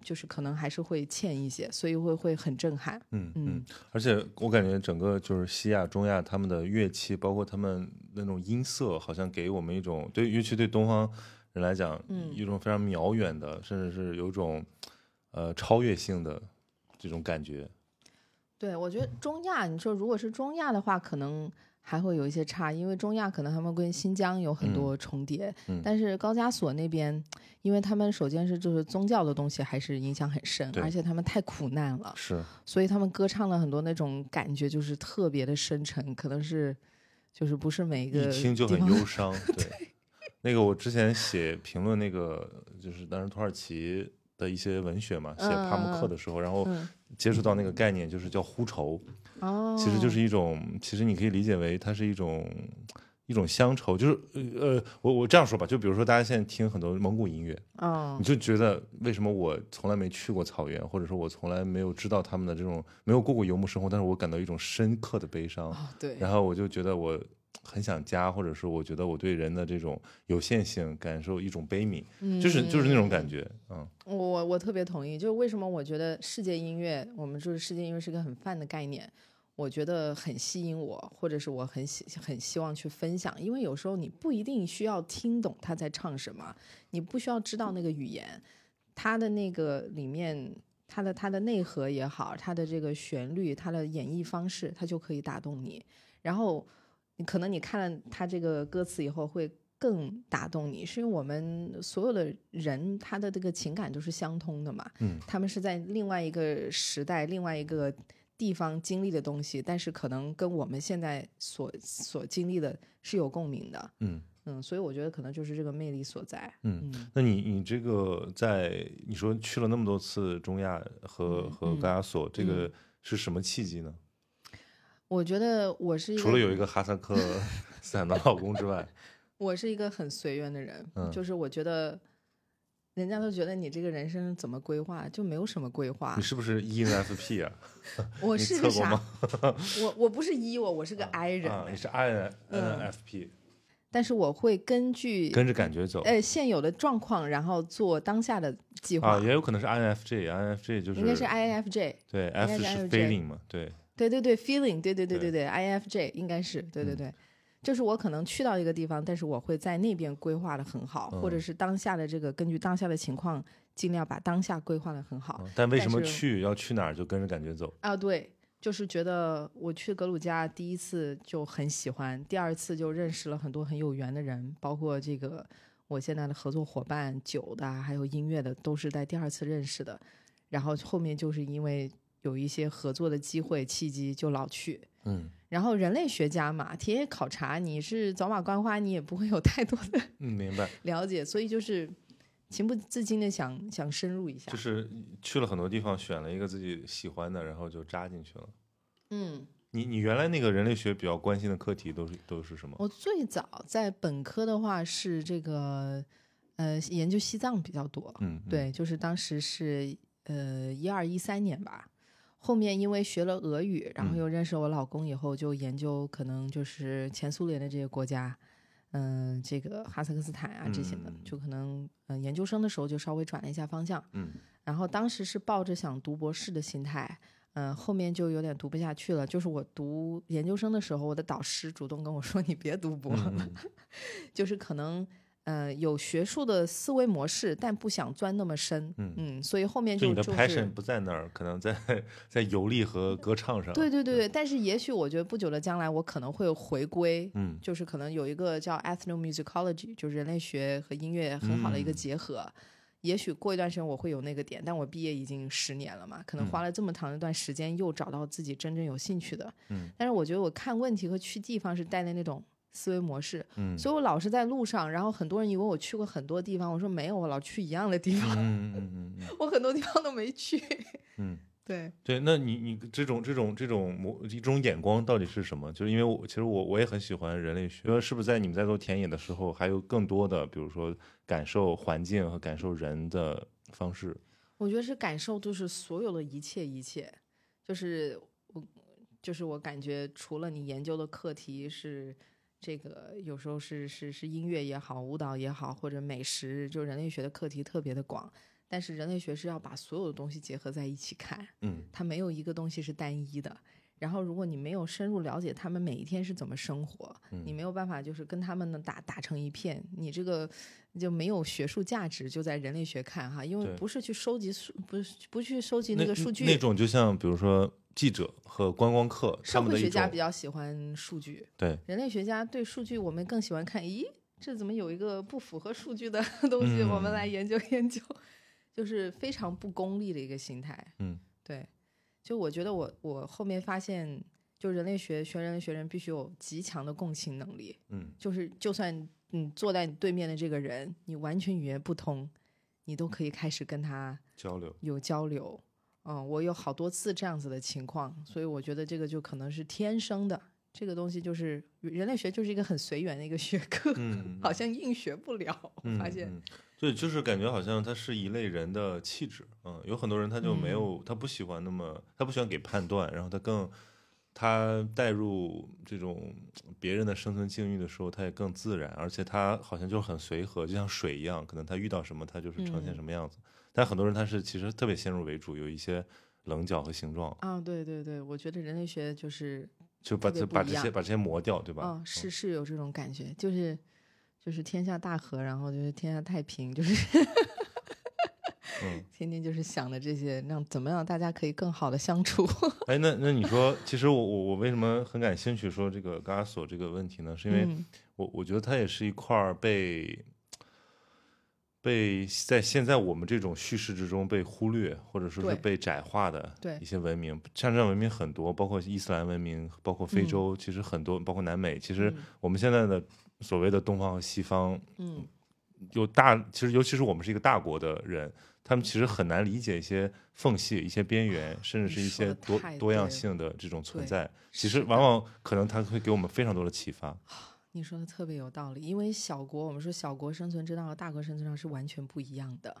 就是可能还是会欠一些，所以会会很震撼。嗯嗯嗯，而且我感觉整个就是西亚、中亚他们的乐器，包括他们那种音色，好像给我们一种对，尤其对东方人来讲，嗯一种非常渺远的，甚至是有一种呃超越性的这种感觉。对，我觉得中亚，你说如果是中亚的话，可能还会有一些差，因为中亚可能他们跟新疆有很多重叠，嗯但是高加索那边，因为他们首先是就是宗教的东西还是影响很深，而且他们太苦难了，是，所以他们歌唱了很多那种感觉就是特别的深沉，可能是就是不是每一个一听就很忧伤。对，那个我之前写评论那个，就是当时土耳其的一些文学嘛，写帕慕克的时候，然后嗯接触到那个概念，就是叫呼愁。哦，其实就是一种，其实你可以理解为它是一种一种乡愁，就是呃呃，我我这样说吧，就比如说大家现在听很多蒙古音乐，哦。你就觉得为什么我从来没去过草原，或者说我从来没有知道他们的这种没有过过游牧生活，但是我感到一种深刻的悲伤，哦对，然后我就觉得我很想家，或者是我觉得我对人的这种有限性感受一种悲悯，就是就是那种感觉，嗯我我特别同意，就是为什么我觉得世界音乐，我们说世界音乐是个很泛的概念，我觉得很吸引我，或者是我很希很希望去分享，因为有时候你不一定需要听懂他在唱什么，你不需要知道那个语言，它的那个里面。它的它的内核也好，它的这个旋律，它的演绎方式，它就可以打动你。然后，你可能你看了他这个歌词以后，会更打动你，是因为我们所有的人他的这个情感都是相通的嘛。嗯，他们是在另外一个时代、另外一个地方经历的东西，但是可能跟我们现在所所经历的是有共鸣的。嗯嗯，所以我觉得可能就是这个魅力所在。嗯。嗯那你你这个在你说去了那么多次中亚和、嗯和嗯高加索，这个是什么契机呢？我觉得我是一个除了有一个哈萨克 斯坦的老公之外，我是一个很随缘的人，嗯就是我觉得。人家都觉得你这个人生怎么规划，就没有什么规划你。是不是 ENFP 啊？我你是个啥？我我不是 E，我我是个 I 人、啊，哎你是 INFP，、嗯但是我会根据跟着感觉走。呃现有的状况，然后做当下的计划。啊，也有可能是 INFJ，INFJ 就是应该是 INFJ，对 F 是 feeling 嘛，对，对对对，feeling，对对对对对对，INFJ 应该是，对对嗯对，就是我可能去到一个地方，但是我会在那边规划的很好，或者嗯是当下的这个根据当下的情况，尽量把当下规划的很好。嗯但为什么去要去哪儿就跟着感觉走？啊，对，就是觉得我去格鲁吉亚第一次就很喜欢，第二次就认识了很多很有缘的人，包括这个我现在的合作伙伴，酒的啊还有音乐的，都是在第二次认识的。然后后面就是因为有一些合作的机会契机，就老去。嗯然后人类学家嘛，田野考察，你是走马观花，你也不会有太多的嗯，明白，了解，所以就是情不自禁的想想深入一下。就是去了很多地方，选了一个自己喜欢的，然后就扎进去了。嗯，你你原来那个人类学比较关心的课题都是都是什么？我最早在本科的话是这个，呃，研究西藏比较多。嗯，嗯，对，就是当时是呃一二一三年吧。后面因为学了俄语，然后嗯又认识我老公以后，就研究可能就是前苏联的这些国家，嗯、这个哈萨克斯坦啊这些的，嗯就可能嗯、呃研究生的时候就稍微转了一下方向。嗯然后当时是抱着想读博士的心态，嗯、后面就有点读不下去了。就是我读研究生的时候，我的导师主动跟我说：“你别读博了。嗯 就是可能呃有学术的思维模式，但不想钻那么深。嗯所以后面就你的就就是 passion 不在那儿，可能在 在游历和歌唱上。对对对对，但是也许我觉得不久的将来，我可能会回归，嗯就是可能有一个叫 ethnomusicology，就是人类学和音乐很好的一个嗯结合。也许过一段时间我会有那个点，但我毕业已经十年了嘛，可能嗯花了这么长一段时间，又找到自己真正有兴趣的。嗯但是我觉得我看问题和去地方是带的那种思维模式，嗯所以我老是在路上，然后很多人以为我去过很多地方，我说没有，我老去一样的地方，嗯嗯嗯嗯 我很多地方都没去。嗯，对，对，那你你这种这种这种模这种眼光到底是什么？就是因为我其实我我也很喜欢人类学，说是不是在你们在做田野的时候，还有更多的比如说感受环境和感受人的方式？我觉得是感受，就是所有的一切一切，就是我，就是我感觉，除了你研究的课题是这个，有时候是是是音乐也好，舞蹈也好，或者美食，就人类学的课题特别的广。但是人类学是要把所有的东西结合在一起看，嗯它没有一个东西是单一的。然后，如果你没有深入了解他们每一天是怎么生活，你嗯没有办法就是跟他们呢打打成一片，你这个就没有学术价值。就在人类学看哈，因为不是去收集数，不是不去收集那那个数据。那种就像比如说记者和观光客他社会们的一种学家比较喜欢数据，对人类学家对数据我们更喜欢看，咦，这怎么有一个不符合数据的 东西？我们来嗯研究研究，就是非常不功利的一个心态。嗯对，就我觉得我我后面发现，就人类学学人类学人必须有极强的共情能力，嗯就是就算你坐在你对面的这个人，你完全语言不通，你都可以开始跟他交流。有交流。嗯，我有好多次这样子的情况，所以我觉得这个就可能是天生的。这个东西就是人类学，就是一个很随缘的一个学科，嗯 好像硬学不了。嗯发现，嗯对，就是感觉好像它是一类人的气质，嗯，有很多人他就没有，他不喜欢那么，他不喜欢给判断，然后他更，他带入这种别人的生存境遇的时候，他也更自然，而且他好像就很随和，就像水一样，可能他遇到什么，他就是呈现嗯什么样子。但很多人他是其实特别先入为主，有一些棱角和形状，啊，对对对，我觉得人类学就是就把这把这些把这些磨掉，对吧？嗯，是是有这种感觉，就是就是天下大和，然后就是天下太平，就是 嗯，天天就是想的这些，让怎么样大家可以更好的相处。哎，那那你说，其实我我我为什么很感兴趣说这个高加索这个问题呢？是因为嗯我我觉得它也是一块儿被被在现在我们这种叙事之中被忽略，或者说是被窄化的一些文明，像这样文明很多，包括伊斯兰文明，包括非洲，其实很多，包括南美，其实嗯我们现在的所谓的东方和西方，嗯有大，其实尤其是我们是一个大国的人，他们其实很难理解一些缝隙、一些边缘，甚至是一些多多样性的这种存在。其实往往可能它会给我们非常多的启发。你说的特别有道理，因为小国，我们说小国生存之道和大国生存之道是完全不一样的。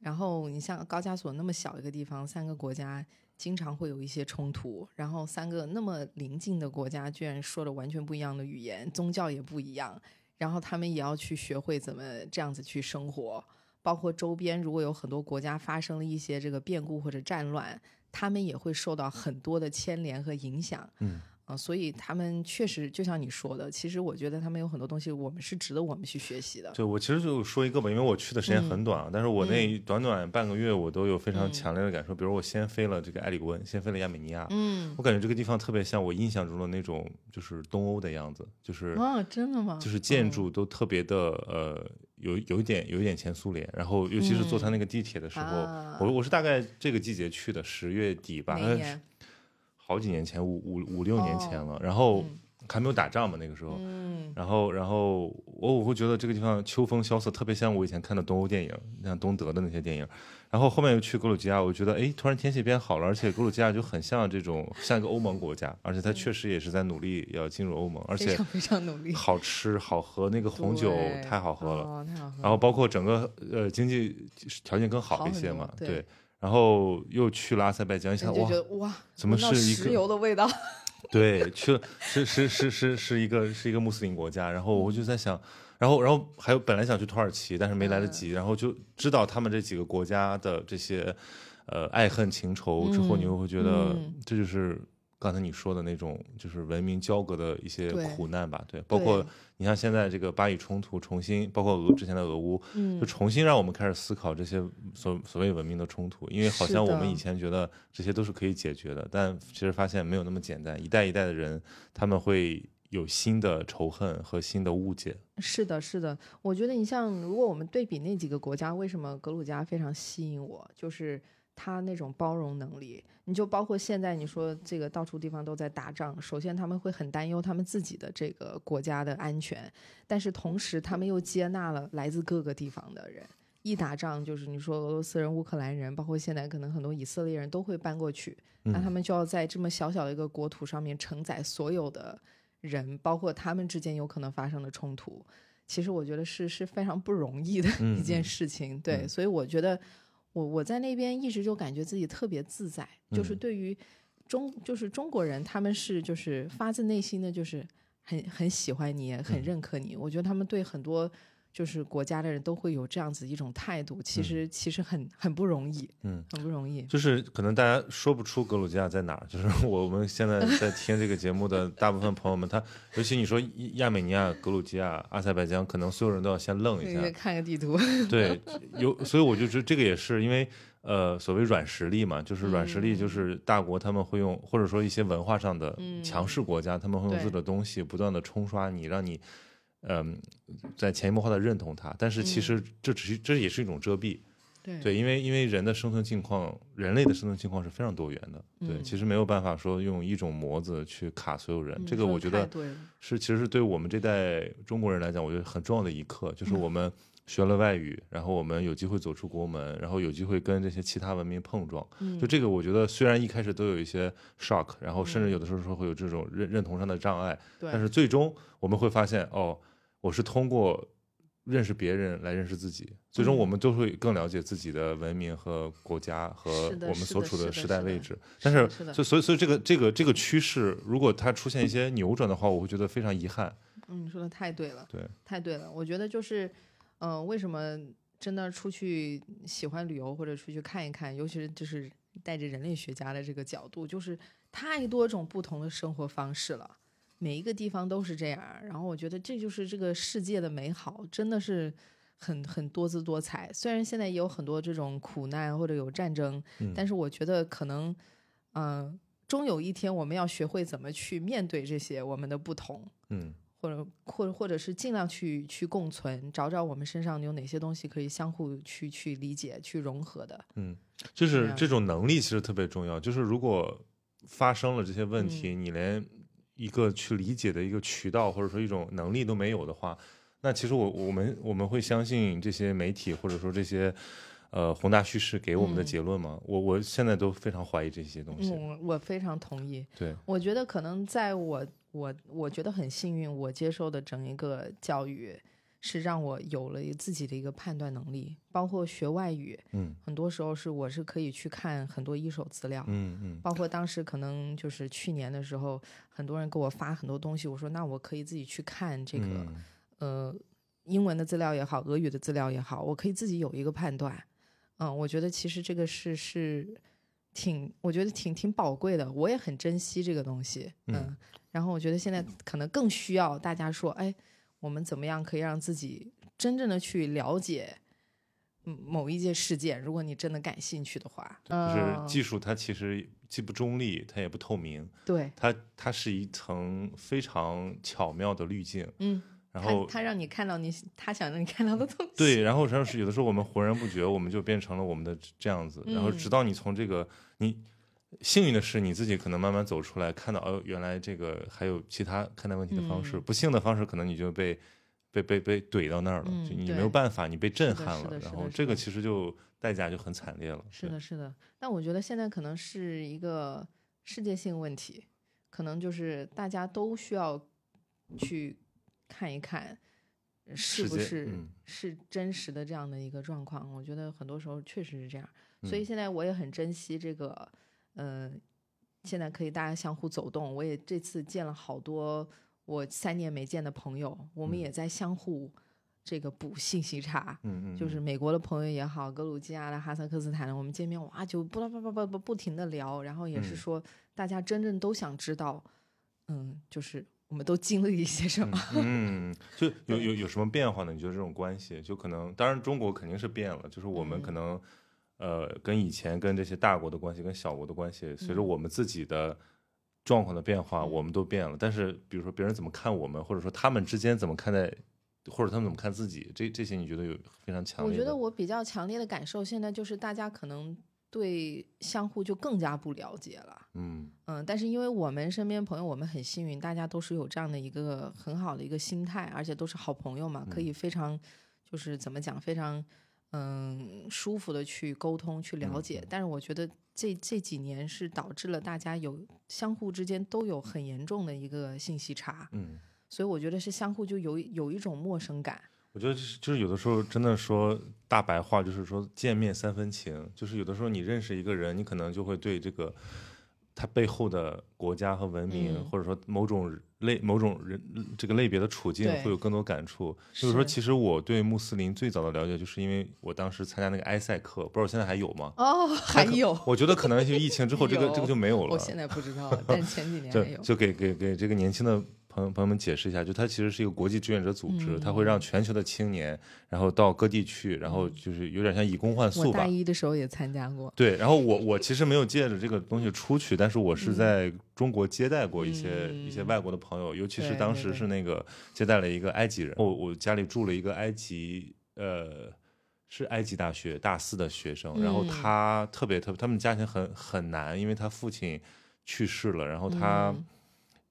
然后你像高加索那么小一个地方，三个国家经常会有一些冲突，然后三个那么邻近的国家居然说的完全不一样的语言，宗教也不一样，然后他们也要去学会怎么这样子去生活。包括周边如果有很多国家发生了一些这个变故或者战乱，他们也会受到很多的牵连和影响。嗯啊、所以他们确实就像你说的，其实我觉得他们有很多东西，我们是值得我们去学习的。对我其实就说一个吧，因为我去的时间很短啊，但是我那短短半个月，我都有非常嗯强烈的感受。比如我先飞了这个埃里温，先飞了亚美尼亚，嗯，我感觉这个地方特别像我印象中的那种，就是东欧的样子，就是啊，真的吗？就是建嗯筑都特别的呃，有有一点有一点前苏联，然后尤其是坐他那个地铁的时候，啊我我是大概这个季节去的，十月底吧？好几年前，五五五六年前哦了，然后嗯还没有打仗嘛那个时候，嗯，然后然后我我会觉得这个地方秋风萧瑟，特别像我以前看的东欧电影，像东德的那些电影。然后后面又去格鲁吉亚，我觉得哎，突然天气变好了，而且格鲁吉亚就很像这种像一个欧盟国家，而且它确实也是在努力要进入欧盟，而且非常努力，好吃好喝，那个红酒太好喝了。哦，太好喝了。然后包括整个呃经济条件更好一些嘛，对然后又去了阿塞拜疆，一下哇你就觉，得哇，怎么是一个石油的味道？对，去了是是是是是一个是一个穆斯林国家，然后我就在想，然后然后还有本来想去土耳其，但是没来得及，然后就知道他们这几个国家的这些呃爱恨情仇之后，嗯你又会觉得嗯。这就是刚才你说的那种就是文明交隔的一些苦难吧，对，包括你像现在这个巴以冲突重新，包括俄之前的俄乌，嗯就重新让我们开始思考这些所所谓文明的冲突，因为好像我们以前觉得这些都是可以解决的，但其实发现没有那么简单。一代一代的人，他们会有新的仇恨和新的误解。是的，是的，我觉得你像如果我们对比那几个国家，为什么格鲁吉亚非常吸引我，就是它那种包容能力。你就包括现在你说这个到处地方都在打仗，首先他们会很担忧他们自己的这个国家的安全，但是同时他们又接纳了来自各个地方的人。一打仗就是你说俄罗斯人、乌克兰人，包括现在可能很多以色列人都会搬过去，那他们就要在这么小小的一个国土上面承载所有的人，包括他们之间有可能发生的冲突。其实我觉得是是非常不容易的嗯一件事情，对，所以我觉得我我在那边一直就感觉自己特别自在，就是嗯对于中就是中国人，他们是就是发自内心的就是很很喜欢你，很嗯认可你。我觉得他们对很多就是国家的人都会有这样子一种态度，其实、其实很很不容易，嗯，很不容易。就是可能大家说不出格鲁吉亚在哪儿，就是 我们现在在听这个节目的大部分朋友们，他尤其你说亚美尼亚、格鲁吉亚、阿塞拜疆，可能所有人都要先愣一下那个，看个地图，对，有，所以我就觉得这个也是因为，呃，所谓软实力嘛，就是软实力，就是大国他们会用，或者说一些文化上的强势国家，他们会用自己的东西不断的冲刷你，让你，嗯、在潜移默化的认同它。但是其实这只是这也是一种遮蔽，对。对，因为因为人的生存境况，人类的生存境况是非常多元的，对，嗯。其实没有办法说用一种模子去卡所有人，嗯这个我觉得是其实是对我们这代中国人来讲，我觉得很重要的一课，就是我们学了外语，然后我们有机会走出国门，然后有机会跟这些其他文明碰撞。嗯。就这个，我觉得虽然一开始都有一些 shock，然后甚至有的时候说会有这种认认同上的障碍，对，但是最终我们会发现，哦，我是通过认识别人来认识自己，最终嗯我们都会更了解自己的文明和国家和我们所处的时代位置。但是所以所以所以这个这个这个趋势，如果它出现一些扭转的话，我会觉得非常遗憾。嗯，你说的太对了，对，太对了。我觉得就是，嗯、为什么真的出去喜欢旅游或者出去看一看，尤其是就是带着人类学家的这个角度，就是太多种不同的生活方式了，每一个地方都是这样。然后我觉得这就是这个世界的美好，真的是很很多姿多彩。虽然现在也有很多这种苦难或者有战争，嗯但是我觉得可能，嗯、终有一天我们要学会怎么去面对这些我们的不同。嗯或者或者或者是尽量去去共存，找找我们身上有哪些东西可以相互去去理解、去融合的。嗯，就是啊这种能力其实特别重要。就是如果发生了这些问题，嗯你连一个去理解的一个渠道或者说一种能力都没有的话，那其实我我们我们会相信这些媒体或者说这些呃宏大叙事给我们的嗯结论吗？我我现在都非常怀疑这些东西。我，我非常同意。对，我觉得可能在我我我觉得很幸运，我接受的整一个教育是让我有了自己的一个判断能力，包括学外语，嗯很多时候是我是可以去看很多一手资料，嗯嗯包括当时可能就是去年的时候，很多人给我发很多东西，我说那我可以自己去看这个。嗯呃，英文的资料也好，俄语的资料也好，我可以自己有一个判断。嗯，我觉得其实这个是是挺，我觉得挺挺宝贵的，我也很珍惜这个东西。嗯，嗯然后我觉得现在可能更需要大家说，哎，我们怎么样可以让自己真正的去了解。嗯，某一件事件，如果你真的感兴趣的话，就是嗯。技术它其实既不中立，它也不透明，对，它它是一层非常巧妙的滤镜，嗯，然后他他让你看到你他想让你看到的东西，对，然后实际上是有的时候我们浑然不觉，我们就变成了我们的这样子，然后嗯直到你从这个你幸运的是，你自己可能慢慢走出来，看到哦，原来这个还有其他看待问题的方式。嗯不幸的方式，可能你就被被被被怼到那儿了，嗯就你没有办法，你被震撼了然后这个其实就代价就很惨烈了。是的，，是的。但我觉得现在可能是一个世界性问题，可能就是大家都需要去看一看，呃是不是、嗯是真实的这样的一个状况。我觉得很多时候确实是这样，所以嗯现在我也很珍惜这个，呃，现在可以大家相互走动。我也这次见了好多我三年没见的朋友，我们嗯也在相互这个补信息差。嗯嗯，就是嗯美国的朋友也好，格鲁吉亚的、哈萨克斯坦的，我们见面哇就不不不不不不停的聊，然后也是嗯说大家真正都想知道，嗯，就是我们都经历一些什么。嗯，嗯就有有有什么变化呢？你觉得这种关系，就可能，当然中国肯定是变了，就是我们可嗯能，呃，跟以前跟这些大国的关系，跟小国的关系，随着嗯我们自己的状况的变化，嗯我们都变了。但是，比如说别人怎么看我们，或者说他们之间怎么看待，或者他们怎么看自己，这这些你觉得有非常强烈？我觉得我比较强烈的感受，现在就是大家可能对相互就更加不了解了。嗯嗯，但是因为我们身边朋友，我们很幸运，大家都是有这样的一个很好的一个心态，而且都是好朋友嘛，可嗯以非常就是怎么讲，非常嗯舒服的去沟通、去了嗯解。但是我觉得这这几年是导致了大家有相互之间都有很严重的一个信息差，嗯。所以我觉得是相互就有有一种陌生感。我觉得就是就是有的时候真的说大白话，就是说见面三分情，就是有的时候你认识一个人，你可能就会对这个他背后的国家和文明，嗯或者说某种类某种人这个类别的处境会有更多感触。就是说，其实我对穆斯林最早的了解，就是因为我当时参加那个埃塞克，不知道现在还有吗？哦，还有，我觉得可能就疫情之后，这个 这个就没有了。我现在不知道，但前几年就还有。就给给给这个年轻的朋友朋友们解释一下，就它其实是一个国际志愿者组织，它会让全球的青年，然后到各地去，然后就是有点像以工换宿吧大。一的时候也参加过。对，然后我我其实没有借着这个东西出去，但是我是在中国接待过一些、嗯。一些外国的朋友，尤其是当时是那个接待了一个埃及人，我我家里住了一个埃及呃是埃及大学大四的学生，然后嗯。他特别特别，他们家庭很很难，因为他父亲去世了，然后他嗯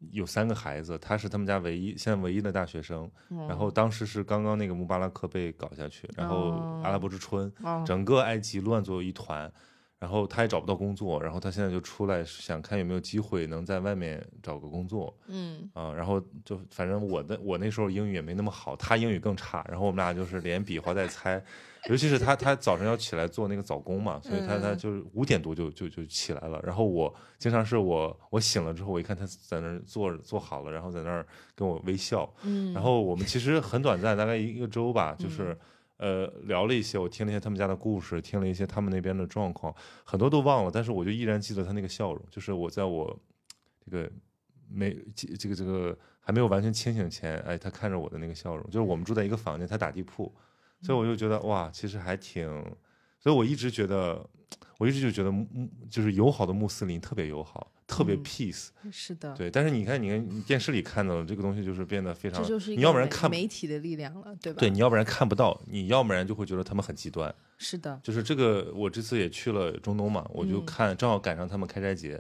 有三个孩子，他是他们家唯一现在唯一的大学生，然后哦当时是刚刚那个穆巴拉克被搞下去，然后哦。阿拉伯之春。哦，整个埃及乱作一团，然后他也找不到工作，然后他现在就出来想看有没有机会能在外面找个工作嗯。啊、然后就反正我的我那时候英语也没那么好，他英语更差，然后我们俩就是连比划带猜，尤其是他他早上要起来做那个早工嘛，所以他他嗯。就是五点多就就就起来了，然后我经常是我我醒了之后，我一看他在那儿坐坐好了，然后在那儿跟我微笑，嗯，然后我们其实很短暂，大概一个周吧，就是、呃聊了一些，我听了一些他们家的故事，听了一些他们那边的状况，很多都忘了，但是我就依然记得他那个笑容，就是我在我这个没这这个这个还没有完全清醒前，哎，他看着我的那个笑容，就是我们住在一个房间，他打地铺，所以我就觉得哇，其实还挺，所以我一直觉得。我一直就觉得穆穆就是友好的穆斯林特别友好，特别嗯 peace，、是的，对。但是你看，你看你电视里看到的这个东西，就是变得非常，这就是你要不然看不媒体的力量了，对吧？对，你要不然看不到，你要不然就会觉得他们很极端。是的。就是这个，我这次也去了中东嘛，我就嗯看，正好赶上他们开斋节。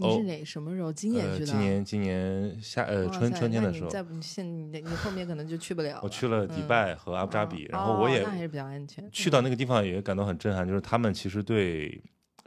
哦你是哪什么时候？今年呃，去的？今年今年夏呃春春天的时候，再不现你你后面可能就去不了了。我去了迪嗯拜和阿布扎比，然后我哦也那还是比较安全。去到那个地方也感到很震撼，就是他们其实对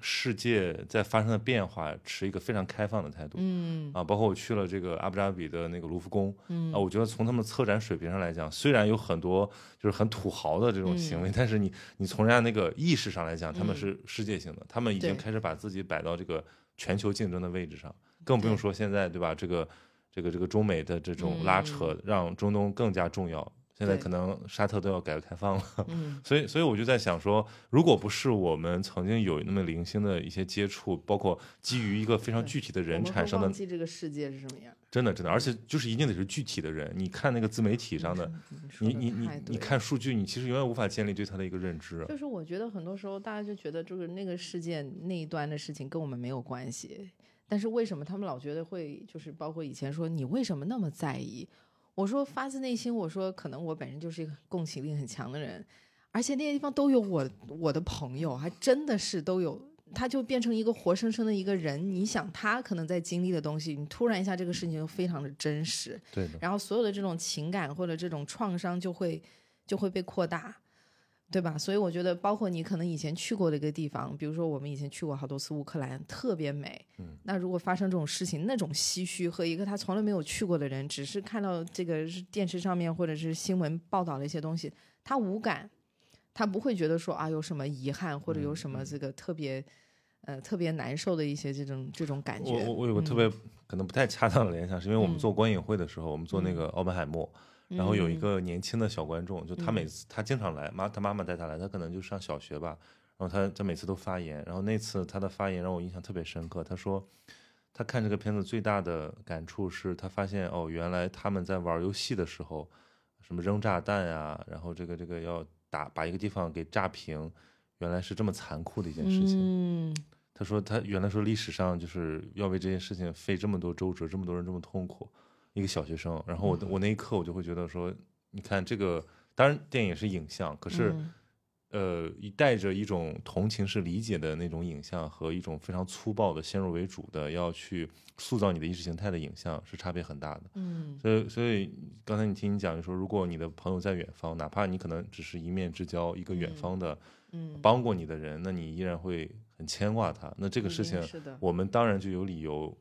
世界在发生的变化持一个非常开放的态度。嗯啊，包括我去了这个阿布扎比的那个卢浮宫，嗯啊，我觉得从他们策展水平上来讲，虽然有很多就是很土豪的这种行为，但是你你从人家那个意识上来讲，他们嗯是世界性的，他们已经开始把自己摆到这个全球竞争的位置上，更不用说现在对吧？这个这个这个中美的这种拉扯，让中东更加重要。现在可能沙特都要改革开放了，嗯所以，所以我就在想说，如果不是我们曾经有那么零星的一些接触，包括基于一个非常具体的人产生的忘记这个世界是什么样。真的真的，而且就是一定得是具体的人。你看那个自媒体上的，你你你你看数据，你其实永远无法建立对他的一个认知。就是我觉得很多时候大家就觉得就是那个事件那一端的事情跟我们没有关系，但是为什么他们老觉得会就是包括以前说你为什么那么在意？我说发自内心，我说可能我本身就是一个共情力很强的人，而且那些地方都有我我的朋友，还真的是都有他就变成一个活生生的一个人。你想，他可能在经历的东西，你突然一下这个事情就非常的真实，对的，然后所有的这种情感或者这种创伤就会就会被扩大，对吧？所以我觉得，包括你可能以前去过的一个地方，比如说我们以前去过好多次乌克兰，特别美。嗯，那如果发生这种事情，那种唏嘘和一个他从来没有去过的人，只是看到这个电视上面或者是新闻报道的一些东西，他无感，他不会觉得说啊有什么遗憾或者有什么这个特别。呃，特别难受的一些这种这种感觉。我我我有个特别可能不太恰当的联想，是因为我们做观影会的时候，我们做那个奥本海默，然后有一个年轻的小观众，就他每次他经常来，妈他妈妈带他来，他可能就上小学吧，然后他他每次都发言，然后那次他的发言让我印象特别深刻。他说他看这个片子最大的感触是他发现哦，原来他们在玩游戏的时候，什么扔炸弹呀，然后这个这个要打把一个地方给炸平，原来是这么残酷的一件事情。嗯他说他原来说历史上就是要为这件事情费这么多周折，这么多人这么痛苦，一个小学生。然后我我那一刻我就会觉得说，你看这个，当然电影是影像，可是、嗯呃，一带着一种同情式理解的那种影像和一种非常粗暴的先入为主的要去塑造你的意识形态的影像是差别很大的。嗯所以，所以刚才你听你讲，就说如果你的朋友在远方，哪怕你可能只是一面之交，一个远嗯方的嗯，帮过你的人，那你依然会很牵挂他。那这个事情。我们当然就有理由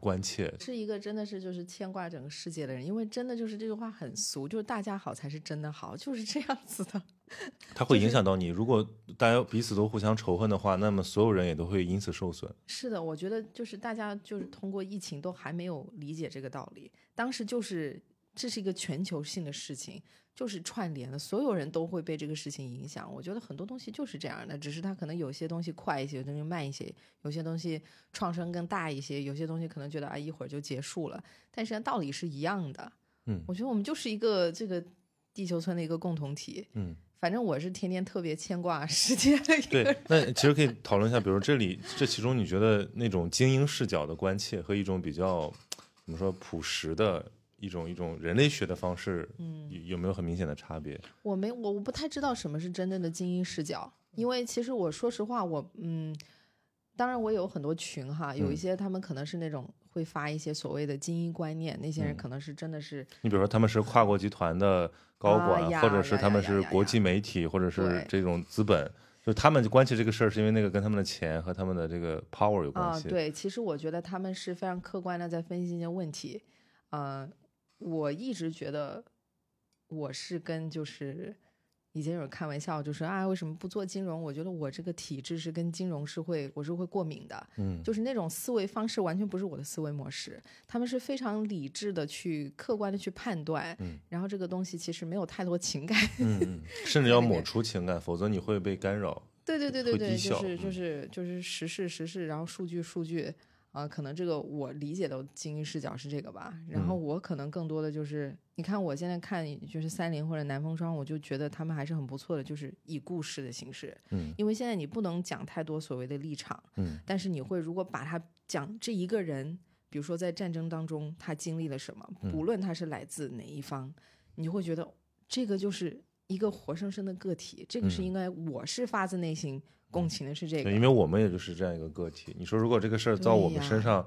关切。是一个真的是就是牵挂整个世界的人，因为真的就是这句话很俗，就是大家好才是真的好，就是这样子的。它会影响到你。如果大家彼此都互相仇恨的话，那么所有人也都会因此受损。是的，我觉得就是大家就是通过疫情都还没有理解这个道理，当时就是这是一个全球性的事情，就是串联的，所有人都会被这个事情影响。我觉得很多东西就是这样的，只是它可能有些东西快一些，有些东西慢一些，有些东西创伤更大一些，有些东西可能觉得啊一会儿就结束了，但实际上道理是一样的。嗯我觉得我们就是一个这个地球村的一个共同体。嗯，反正我是天天特别牵挂 世界的一个对。。那其实可以讨论一下，比如这里这其中，你觉得那种精英视角的关切和一种比较怎么说朴实的一种一种人类学的方式，嗯有有没有很明显的差别？我没我我不太知道什么是真正的精英视角，因为其实我说实话，我嗯，当然我有很多群哈，有一嗯些他们可能是那种会发一些所谓的精英观念，那些人嗯可能是真的是你比如说他们是跨国集团的高管，啊或者是他们是国际媒体，或者是这种资本，就他们关系这个事儿，是因为那个跟他们的钱和他们的这个 power 有关啊，系。对，其实我觉得他们是非常客观的在分析一些问题，呃，我一直觉得我是跟就是以前有人开玩笑，就说啊为什么不做金融？我觉得我这个体质是跟金融是会我是会过敏的，嗯，就是那种思维方式完全不是我的思维模式，他们是非常理智的去客观的去判断，嗯然后这个东西其实没有太多情感，嗯嗯，甚至要抹除情感，否则你会被干扰。对对对对对，就是就嗯是就是实事实事，然后数据数据啊、可能这个我理解的精英视角是这个吧。然后嗯。我可能更多的就是，你看我现在看就是三菱或者南风窗，我就觉得他们还是很不错的，就是以故事的形式，嗯。因为现在你不能讲太多所谓的立场，嗯。但是你会如果把它讲这一个人，比如说在战争当中他经历了什么，嗯不论他是来自哪一方，你会觉得这个就是一个活生生的个体，这个是嗯。应该我是发自内心共情的是这对，个。因为我们也就是这样一个个体。你说如果这个事儿到我们身上，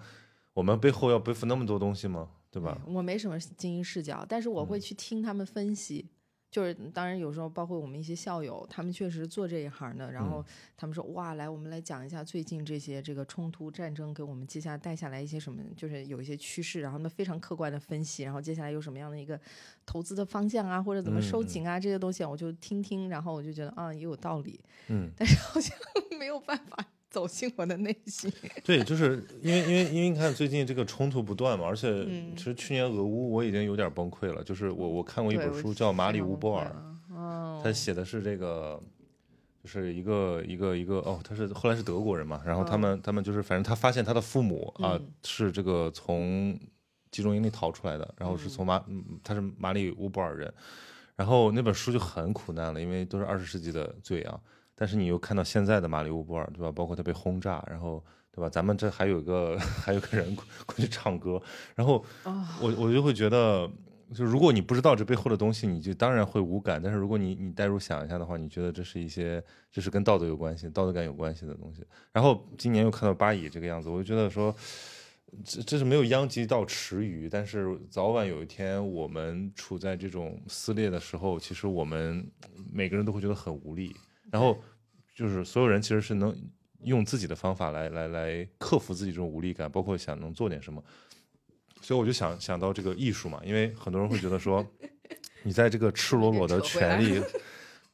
我们背后要背负那么多东西吗？对吧？我没什么精英视角，但是我嗯会去听他们分析。就是当然有时候包括我们一些校友，他们确实做这一行的，然嗯。后他们说哇，来我们来讲一下最近这些这个冲突战争给我们接下来带下来一些什么，就是有一些趋势，然后他们非常客观的分析，然后接下来有什么样的一个投资的方向啊，或者怎么收紧啊、这些东西，我就听听，然后我就觉得啊也有道理，嗯，但是好像 没有办法走进我的内心。对，就是因为因为因为你看最近这个冲突不断嘛，而且嗯。其实去年俄乌我已经有点崩溃了。就是我我看过一本书叫《马里乌波尔》，哦，他写的是这个，就是一个一个一个哦，他是后来是德国人嘛，然后他们、他们就是反正他发现他的父母啊、嗯。是这个从集中营里逃出来的，然后是嗯从马、嗯。他是马里乌波尔人，然后那本书就很苦难了，因为都是二十世纪的罪啊，但是你又看到现在的马里乌波尔，对吧？包括他被轰炸，然后对吧？咱们这还有个 还有个人过过去唱歌，然后哦我我就会觉得，就如果你不知道这背后的东西，你就当然会无感。但是如果你你代入想一下的话，你觉得这是一些这是跟道德有关系、道德感有关系的东西。然后今年又看到巴以这个样子，我就觉得说，这这是没有殃及到池鱼，但是早晚有一天我们处在这种撕裂的时候，其实我们每个人都会觉得很无力。然后就是所有人其实是能用自己的方法来来来克服自己这种无力感，包括想能做点什么。所以我就想想到这个艺术嘛，因为很多人会觉得说，你在这个赤裸裸的权利，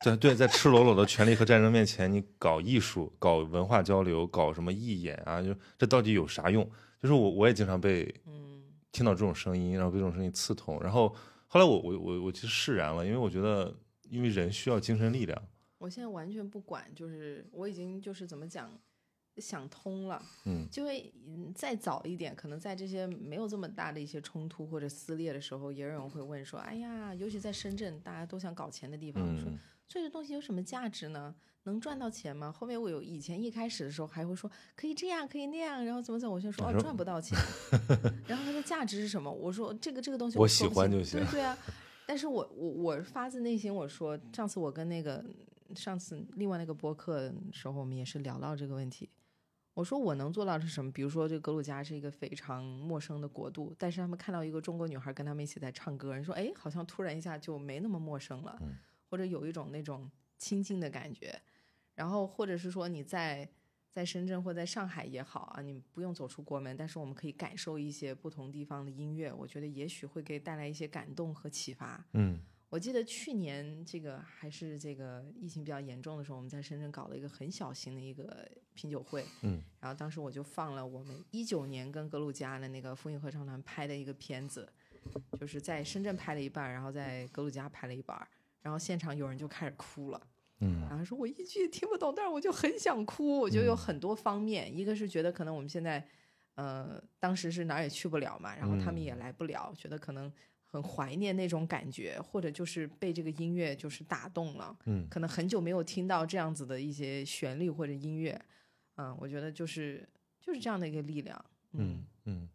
对对，在赤裸裸的权利和战争面前，你搞艺术、搞文化交流、搞什么义演啊，就这到底有啥用？就是我我也经常被听到这种声音，然后被这种声音刺痛。然后后来我我我我其实释然了，因为我觉得，因为人需要精神力量。我现在完全不管，就是我已经就是怎么讲，想通了。嗯就会嗯再早一点，可能在这些没有这么大的一些冲突或者撕裂的时候，也有人会问说：“哎呀，尤其在深圳，大家都想搞钱的地方，说嗯这个东西有什么价值呢？能赚到钱吗？”后面我有以前一开始的时候还会说可以这样，可以那样，然后怎么怎么，我先说哦赚不到钱，然后它的价值是什么？我说这个这个东西我喜欢就行对对啊。但是我我我发自内心我说，上次我跟那个上次另外那个播客的时候，我们也是聊到这个问题。我说我能做到的是什么？比如说，这个格鲁吉亚是一个非常陌生的国度，但是他们看到一个中国女孩跟他们一起在唱歌，人说，哎，好像突然一下就没那么陌生了，嗯或者有一种那种亲近的感觉。然后或者是说你在在深圳或在上海也好啊，你不用走出国门，但是我们可以感受一些不同地方的音乐，我觉得也许会给带来一些感动和启发。嗯我记得去年这个还是这个疫情比较严重的时候，我们在深圳搞了一个很小型的一个品酒会，嗯，然后当时我就放了我们一九年跟格鲁吉亚的那个风云合唱团拍的一个片子，就是在深圳拍了一半，然后在格鲁吉亚拍了一半，然后现场有人就开始哭了。嗯然后说我一句也听不懂，但是我就很想哭。我就有很多方面，一个是觉得可能我们现在，呃，当时是哪儿也去不了嘛，然后他们也来不了，觉得可能很怀念那种感觉，或者就是被这个音乐就是打动了，嗯可能很久没有听到这样子的一些旋律或者音乐，嗯，我觉得就是就是这样的一个力量，嗯嗯。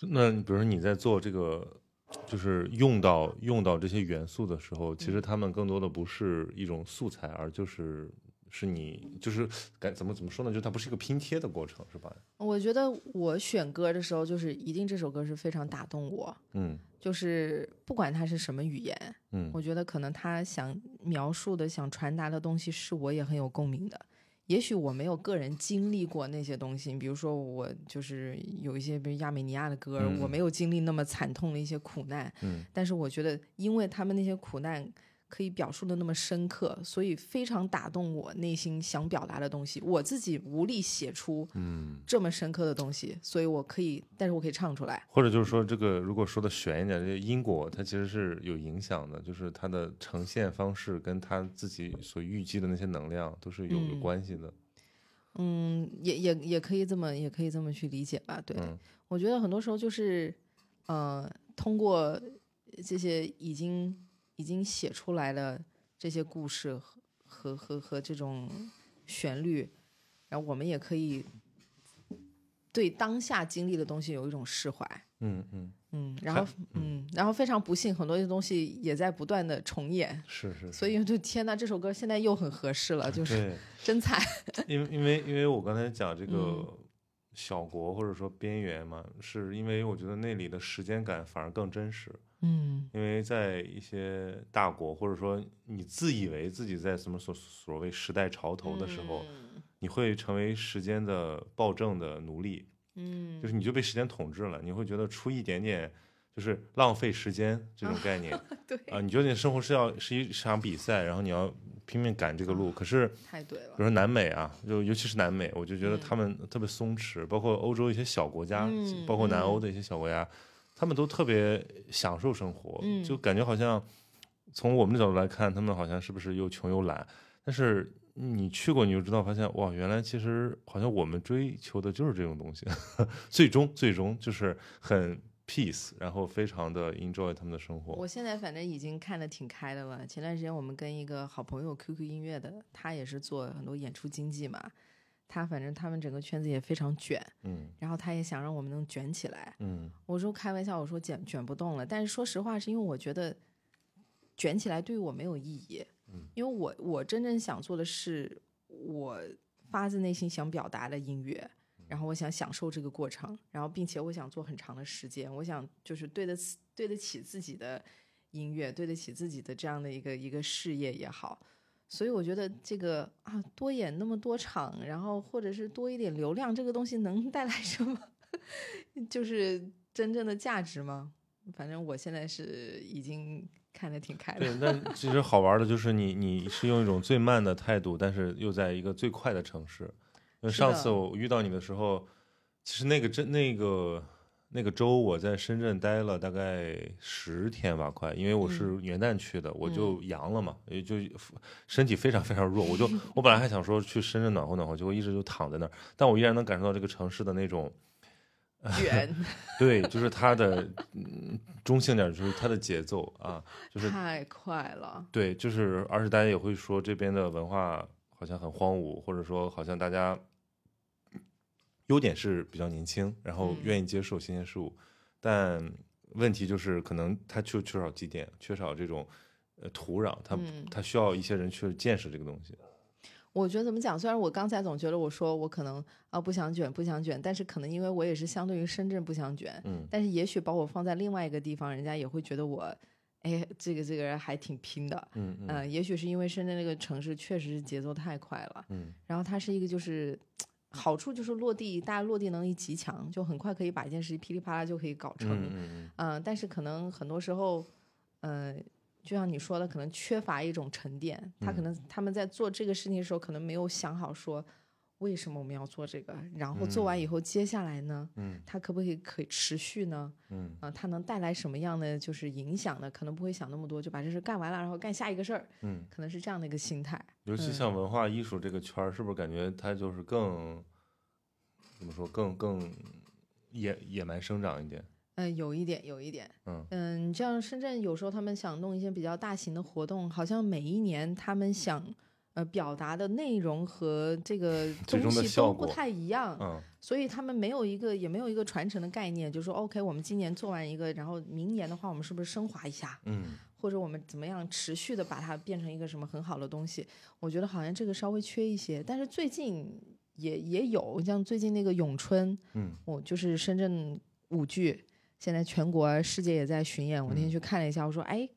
那比如说你在做这个，就是用到用到这些元素的时候，其实他们更多的不是一种素材，而就是是你就是该怎么怎么说呢？就它不是一个拼贴的过程，是吧？我觉得我选歌的时候，就是一定这首歌是非常打动我，嗯就是不管它是什么语言，嗯我觉得可能他想描述的、想传达的东西是我也很有共鸣的。也许我没有个人经历过那些东西，比如说我就是有一些，比如亚美尼亚的歌，嗯我没有经历那么惨痛的一些苦难，嗯但是我觉得，因为他们那些苦难可以表述的那么深刻，所以非常打动我内心想表达的东西。我自己无力写出嗯。这么深刻的东西，所以我可以，但是我可以唱出来。或者就是说，这个如果说的悬一点，这个因果它其实是有影响的，就是它的呈现方式跟他自己所预计的那些能量都是有关系的。嗯，也也也可以这么也可以这么去理解吧。对，嗯我觉得很多时候就是，呃，通过这些已经已经写出来的这些故事和和和和这种旋律，然后我们也可以对当下经历的东西有一种释怀。嗯嗯，嗯，然后嗯，然后非常不幸，很多东西也在不断的重演，是是是。所以就天呐，这首歌现在又很合适了，就是，真惨。因为因为因为我刚才讲这个嗯小国或者说边缘嘛，是因为我觉得那里的时间感反而更真实。嗯因为在一些大国，或者说你自以为自己在什么所所谓时代潮头的时候，你会成为时间的暴政的奴隶，嗯，就是你就被时间统治了。你会觉得出一点点就是浪费时间这种概念 对，啊，你觉得你生活是要是一场比赛，然后你要拼命赶这个路，可是。太对了比如。说南美啊，就尤其是南美，我就觉得嗯他们特别松弛，包括欧洲一些小国家，嗯包括南欧的一些小国家，他们都特别享受生活，嗯就感觉好像从我们的角度来看，他们好像是不是又穷又懒？但是你去过，你就知道，发现哇，原来其实好像我们追求的就是这种东西，最终最终就是很 peace，然后非常的 enjoy 他们的生活。我现在反正已经看的挺开的了。前段时间我们跟一个好朋友 QQ 音乐的，他也是做很多演出经济嘛，他反正他们整个圈子也非常卷，嗯然后他也想让我们能卷起来。嗯我说开玩笑，我说卷卷不动了，但是说实话，是因为我觉得卷起来对于我没有意义，嗯因为我我真正想做的是我发自内心想表达的音乐，然后我想享受这个过程，然后并且我想做很长的时间，我想就是对得起对得起自己的音乐，对得起自己的这样的一个一个事业也好。所以我觉得这个啊，多演那么多场，然后或者是多一点流量，这个东西能 带来什么？就是真正的价值吗？反正我现在是已经看得挺开的。对，但其实好玩的就是你你是用一种最慢的态度，但是又在一个最快的城市。因为上次我遇到你的时候，其实那个真那个那个周我在深圳待了大概十天吧，快，因为我是元旦去的，我就阳了嘛，也就身体非常非常弱，我就 我本来还想说去深圳暖和暖和，结果一直就躺在那儿，但我依然能感受到这个城市的那种。卷 对，就是它的，嗯，中性点就是它的节奏啊，就是太快了，对，就是，而且大家也会说这边的文化好像很荒芜，或者说好像大家优点是比较年轻，然后嗯愿意接受新鲜事物，但问题就是可能它就缺少积淀，缺少这种呃土壤，它嗯它需要一些人去见识这个东西。我觉得怎么讲？虽然我刚才总觉得我说我可能啊不想卷不想卷，但是可能因为我也是相对于深圳不想卷，嗯但是也许把我放在另外一个地方，人家也会觉得我，哎，这个这个人还挺拼的。嗯嗯嗯、也许是因为深圳那个城市确实是节奏太快了，嗯然后它是一个就是好处就是落地，大家落地能力极强，就很快可以把一件事情噼里啪啦就可以搞成。嗯嗯嗯、但是可能很多时候，呃，就像你说的，可能缺乏一种沉淀。他可能他们在做这个事情的时候，可能没有想好说为什么我们要做这个，然后做完以后，接下来呢，嗯它可不可以可以持续呢？嗯啊、它能带来什么样的就是影响呢？可能不会想那么多，就把这事干完了，然后干下一个事儿，嗯，可能是这样的一个心态。尤其嗯像文化艺术这个圈儿，是不是感觉它就是更怎么说更更野野蛮生长一点？嗯、有一点，有一点。嗯嗯，像深圳有时候他们想弄一些比较大型的活动，好像每一年他们想呃表达的内容和这个东西都不太一样，嗯所以他们没有一个也没有一个传承的概念，就说 OK，我们今年做完一个，然后明年的话，我们是不是升华一下，嗯或者我们怎么样持续的把它变成一个什么很好的东西？我觉得好像这个稍微缺一些，但是最近也也有，像最近那个咏春，嗯我就是深圳舞剧，现在全国世界也在巡演。我那天嗯去看了一下，我说哎，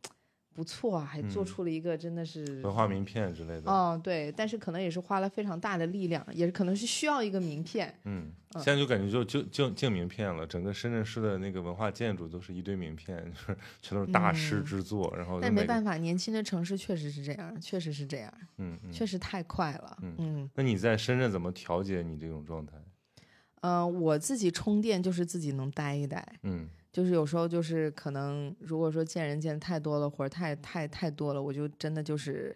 不错啊，还做嗯出了一个真的是文化名片之类的。哦，对，但是可能也是花了非常大的力量，也是可能是需要一个名片。嗯，嗯现在就感觉就就就净名片了，整个深圳市的那个文化建筑都是一堆名片，就是全都是大师嗯之作，然后但没办法，年轻的城市确实是这样，确实是这样，嗯嗯，确实太快了。嗯嗯那你在深圳怎么调节你这种状态？呃，我自己充电就是自己能待一待，嗯就是有时候就是可能如果说见人见的太多了，或者太太太多了，我就真的就是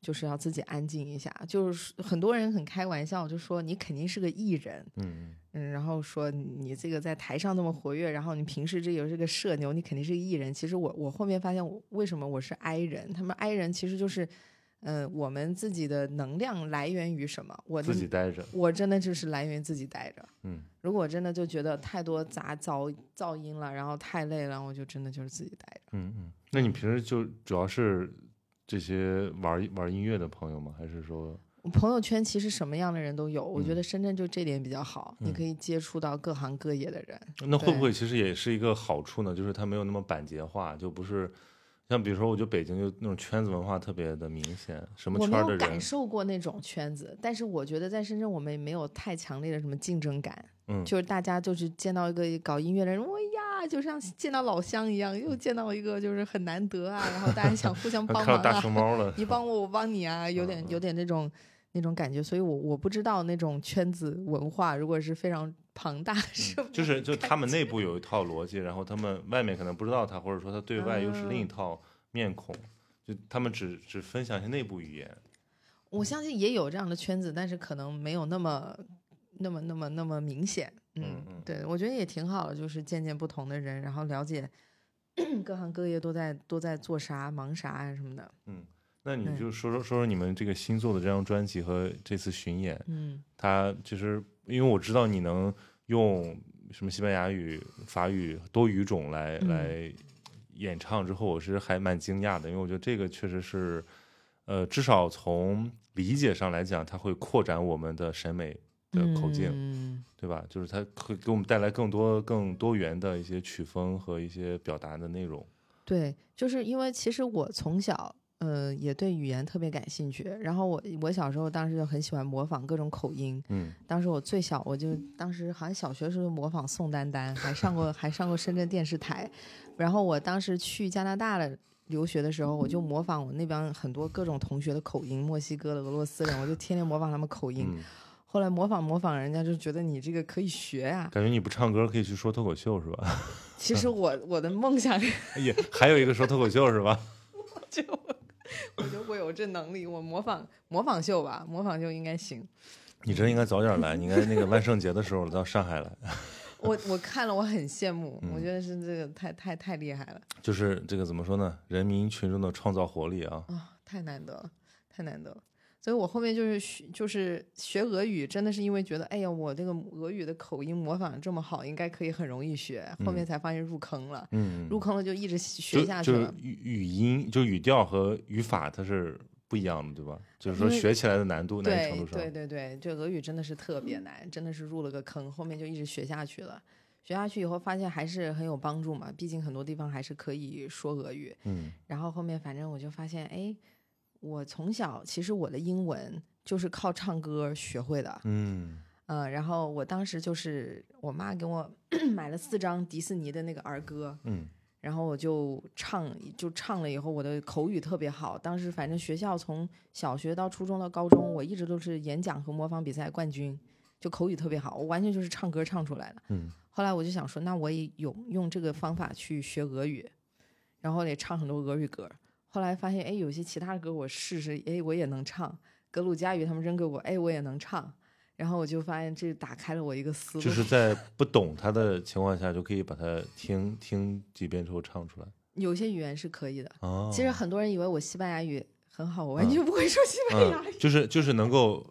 就是要自己安静一下。就是很多人很开玩笑，就说你肯定是个艺人，嗯嗯，然后说你这个在台上那么活跃，然后你平时这有这个社牛，你肯定是个艺人。其实我我后面发现我为什么我是 I 人，他们 I 人其实就是，呃，我们自己的能量来源于什么？我自己待着。我真的就是来源于自己待着。嗯如果我真的就觉得太多杂噪噪音了，然后太累了，我就真的就是自己待着。嗯嗯，那你平时就主要是这些玩玩音乐的朋友吗？还是说朋友圈其实什么样的人都有，我觉嗯得深圳就这点比较好，你嗯可以接触到各行各业的人。那会不会其实也是一个好处呢？就是它没有那么板结化，就不是像比如说，我觉得北京就那种圈子文化特别的明显，什么我没圈的人有感，受过那种圈子，但是我觉得在深圳我们也没有太强烈的什么竞争感，嗯就是大家就是见到一个搞音乐的人，哎呀，就像见到老乡一样，又见到一个就是很难得啊，然后大家想互相 帮忙看到大熊啊，猫了，你帮我，我帮你啊，有嗯点有点那种那种感觉，所以我我不知道那种圈子文化如果是非常庞大，是嗯就是就他们内部有一套逻辑，然后他们外面可能不知道他，或者说他对外又是另一嗯套面孔，就他们只只分享一些内部语言。我相信也有这样的圈子，但是可能没有那么、那么、那么、那么明显。嗯，嗯嗯对，我觉得也挺好的，就是见见不同的人，然后了解 各行各业都在都在做啥、忙啥呀什么的。那你就说说说说你们这个新做的这张专辑和这次巡演，嗯它其实因为我知道你能用什么西班牙语、法语多语种来、嗯来演唱之后，我是还蛮惊讶的，因为我觉得这个确实是，呃，至少从理解上来讲，它会扩展我们的审美的口径，嗯对吧？就是它会给我们带来更多、更多元的一些曲风和一些表达的内容。对，就是因为其实我从小，呃，也对语言特别感兴趣。然后我我小时候当时就很喜欢模仿各种口音。嗯当时我最小，我就当时好像小学时候就模仿宋丹丹，还上过 还上过深圳电视台。然后我当时去加拿大的留学的时候，我就模仿我那边很多各种同学的口音，墨西哥的、俄罗斯人，我就天天模仿他们口音。嗯，后来模仿模仿，人家就觉得你这个可以学呀、感觉你不唱歌可以去说脱口秀是吧？其实我我的梦想是 也还有一个说脱口秀是吧？就 我觉得我有这能力，我模仿模仿秀吧，模仿秀应该行。你这应该早点来，你应该那个万圣节的时候到上海来。我我看了，我很羡慕，嗯我觉得是这个太太太厉害了就是这个怎么说呢？人民群众的创造活力啊！啊、太难得了，太难得了。所以我后面就是学就是学俄语，真的是因为觉得，哎呀，我这个俄语的口音模仿这么好，应该可以很容易学。后面才发现入坑了，嗯，入坑了就一直学下去了。语语音，就语调和语法它是不一样的，对吧？就是说学起来的难度对程度上，对对对，这俄语真的是特别难，真的是入了个坑，后面就一直学下去了。学下去以后，发现还是很有帮助嘛，毕竟很多地方还是可以说俄语。嗯然后后面反正我就发现，哎，我从小其实我的英文就是靠唱歌学会的，嗯嗯，然后我当时就是我妈给我 买了四张迪士尼的那个儿歌，嗯然后我就唱，就唱了以后，我的口语特别好。当时反正学校从小学到初中到高中，我一直都是演讲和模仿比赛冠军，就口语特别好，我完全就是唱歌唱出来的。嗯后来我就想说，那我也有用这个方法去学俄语，然后也唱很多俄语歌。后来发现，哎，有些其他的歌我试试，哎，我也能唱。格鲁佳语他们扔给我，哎，我也能唱。然后我就发现，这打开了我一个思路。就是在不懂它的情况下，就可以把它听听几遍之后唱出来。有些语言是可以的。哦，其实很多人以为我西班牙语很好，我完全不会说西班牙语。嗯，就是就是能够，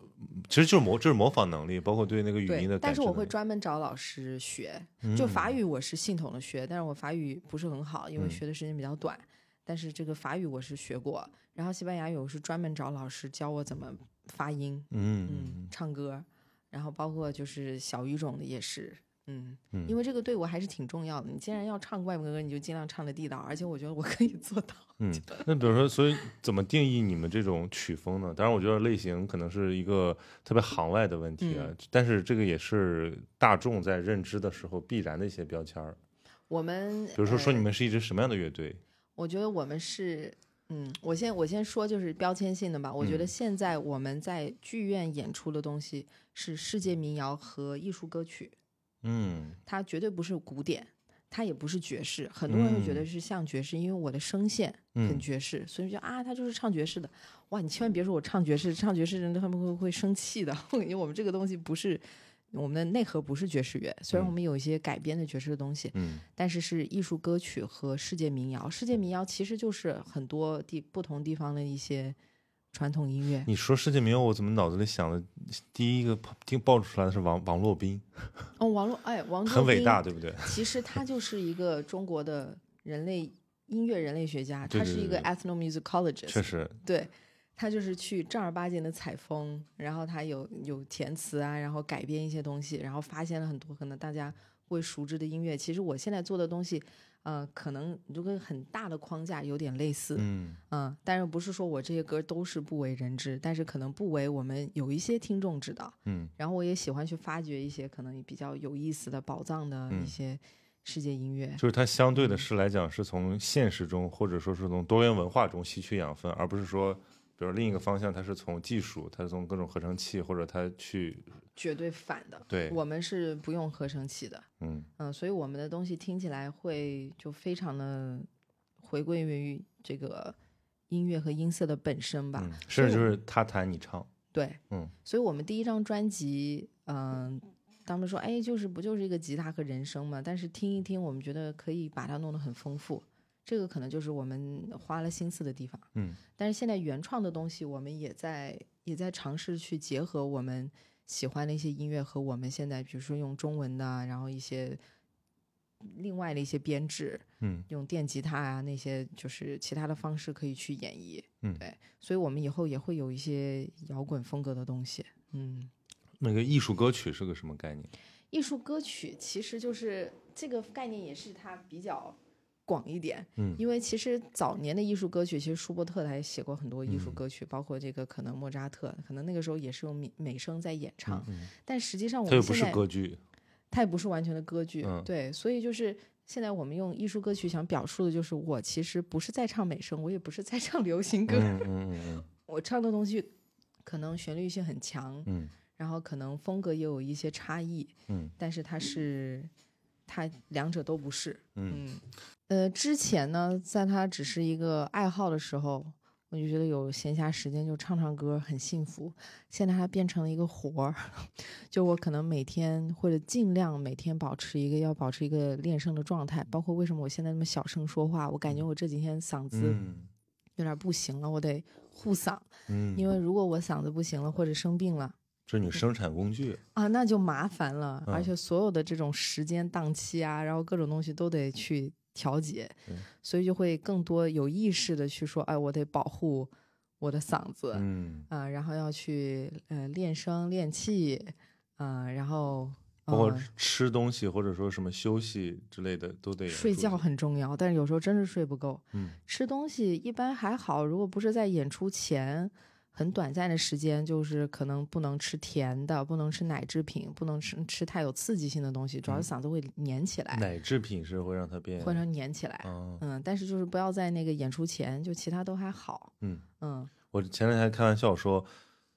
其实就是模就是模仿能力，包括对那个语音的，但是我会专门找老师学。就法语我是系统的学，但是我法语不是很好，因为嗯学的时间比较短。但是这个法语我是学过，然后西班牙语我是专门找老师教我怎么发音，嗯嗯，唱歌，然后包括就是小语种的也是，嗯，嗯因为这个对我还是挺重要的。你既然要唱外国歌，你就尽量唱的地道，而且我觉得我可以做到。嗯，那比如说，所以怎么定义你们这种曲风呢？当然，我觉得类型可能是一个特别行外的问题啊，嗯但是这个也是大众在认知的时候必然的一些标签儿。我们比如说，说呃你们是一支什么样的乐队？我觉得我们是，嗯，我先我先说就是标签性的吧。我觉得嗯现在我们在剧院演出的东西是世界民谣和艺术歌曲，嗯它绝对不是古典，它也不是爵士。很多人会觉得嗯是像爵士，因为我的声线很嗯爵士，所以就啊，他就是唱爵士的。哇，你千万别说我唱爵士，唱爵士人他们会会生气的，因为我们这个东西不是。我们的内核不是爵士乐，虽然嗯我们有一些改编的爵士的东西，嗯但是是艺术歌曲和世界民谣。世界民谣其实就是很多地不同地方的一些传统音乐。你说世界民谣，我怎么脑子里想的第一个听爆出来的是王王洛宾，哦，王洛哎，王洛宾很伟大，对不对？其实他就是一个中国的人类音乐人类学家，他是一个 ethnomusicologist，确实，对。他就是去正儿八经的采风，然后他有有填词啊，然后改编一些东西，然后发现了很多可能大家会熟知的音乐。其实我现在做的东西，呃，可能就跟很大的框架有点类似，嗯嗯，但是不是说我这些歌都是不为人知，但是可能不为我们有一些听众知道。嗯然后我也喜欢去发掘一些可能比较有意思的宝藏的嗯一些世界音乐。就是它相对的是来讲，是从现实中或者说是从多元文化中吸取养分，而不是说，比如另一个方向，它是从技术，它是从各种合成器或者它去绝对反的，对，我们是不用合成器的，嗯嗯，所以我们的东西听起来会就非常的回归于这个音乐和音色的本身吧。嗯，所以我甚至就是他弹你唱，对，嗯，所以我们第一张专辑，嗯、他们说，哎，就是不就是一个吉他和人声嘛？但是听一听，我们觉得可以把它弄得很丰富，这个可能就是我们花了心思的地方。嗯但是现在原创的东西，我们也在也在尝试去结合我们喜欢的一些音乐和我们现在，比如说用中文的啊，然后一些另外的一些编制，嗯用电吉他啊那些就是其他的方式可以去演绎。嗯对，所以我们以后也会有一些摇滚风格的东西。嗯，那个艺术歌曲是个什么概念？艺术歌曲其实就是这个概念，也是它比较广一点。嗯。因为其实早年的艺术歌曲，其实舒伯特他也写过很多艺术嗯。歌曲，包括这个可能莫扎特，可能那个时候也是用美美声在演唱，嗯，但实际上我它又不是歌剧。它也不是完全的歌剧，嗯。对，所以就是现在我们用艺术歌曲想表述的就是，我其实不是在唱美声，我也不是在唱流行歌，嗯 嗯嗯。我唱的东西可能旋律性很强，嗯。然后可能风格也有一些差异，嗯。但是它是它两者都不是，嗯嗯，呃，之前呢，在他只是一个爱好的时候，我就觉得有闲暇时间就唱唱歌很幸福。现在他变成了一个活儿，就我可能每天或者尽量每天保持一个要保持一个练声的状态。包括为什么我现在那么小声说话，我感觉我这几天嗓子嗯有点不行了，我得护嗓，嗯，因为如果我嗓子不行了或者生病了。这是你生产工具。啊，那就麻烦了，而嗯且所有的这种时间档期啊，然后各种东西都得去调节对，所以就会更多有意识的去说，哎，我得保护我的嗓子嗯啊、嗯，然后要去呃练声练气啊、然后包括呃吃东西或者说什么休息之类的都得睡觉。很重要，但是有时候真是睡不够。嗯吃东西一般还好，如果不是在演出前很短暂的时间，就是可能不能吃甜的，不能吃奶制品，不能吃吃太有刺激性的东西，主要是嗓子会黏起来，奶制品是会让它变。会让它粘起来。嗯嗯，但是就是不要在那个演出前，就其他都还好。嗯，嗯，我前两天开玩笑说，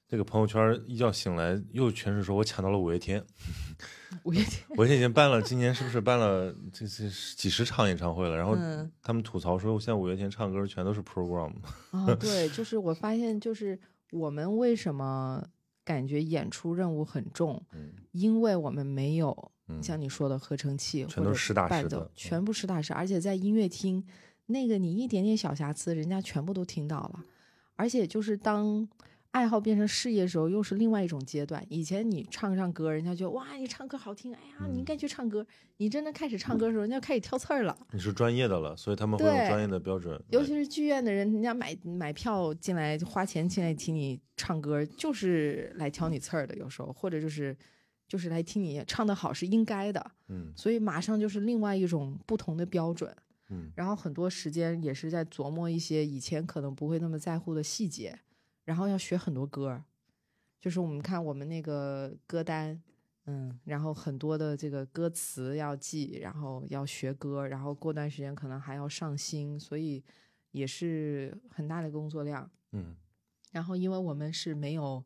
这个朋友圈一觉醒来又全是说我抢到了五月天，五月天，五月天已经办了，今年是不是办了这这几十场演唱会了？然后嗯他们吐槽说，现在五月天唱歌全都是 program。啊，对，就是我发现，就是我们为什么感觉演出任务很重，嗯因为我们没有嗯，像你说的合成器全或者都是实打实伴奏的嗯全部实打实，而且在音乐厅，那个你一点点小瑕疵，人家全部都听到了。而且就是当爱好变成事业的时候，又是另外一种阶段。以前你唱唱歌，人家觉得哇，你唱歌好听，哎呀，你应嗯该去唱歌。你真的开始唱歌的时候，人家开始挑刺儿了。你是专业的了，所以他们会用专业的标准。尤其是剧院的人，人家买买票进来，花钱进来听你唱歌，就是来挑你刺儿的。有时候或者就是就是来听你唱的好是应该的。嗯所以马上就是另外一种不同的标准。嗯然后很多时间也是在琢磨一些以前可能不会那么在乎的细节，然后要学很多歌儿，就是我们看我们那个歌单，嗯，然后很多的这个歌词要记，然后要学歌，然后过段时间可能还要上新，所以也是很大的工作量。嗯。然后因为我们是没有，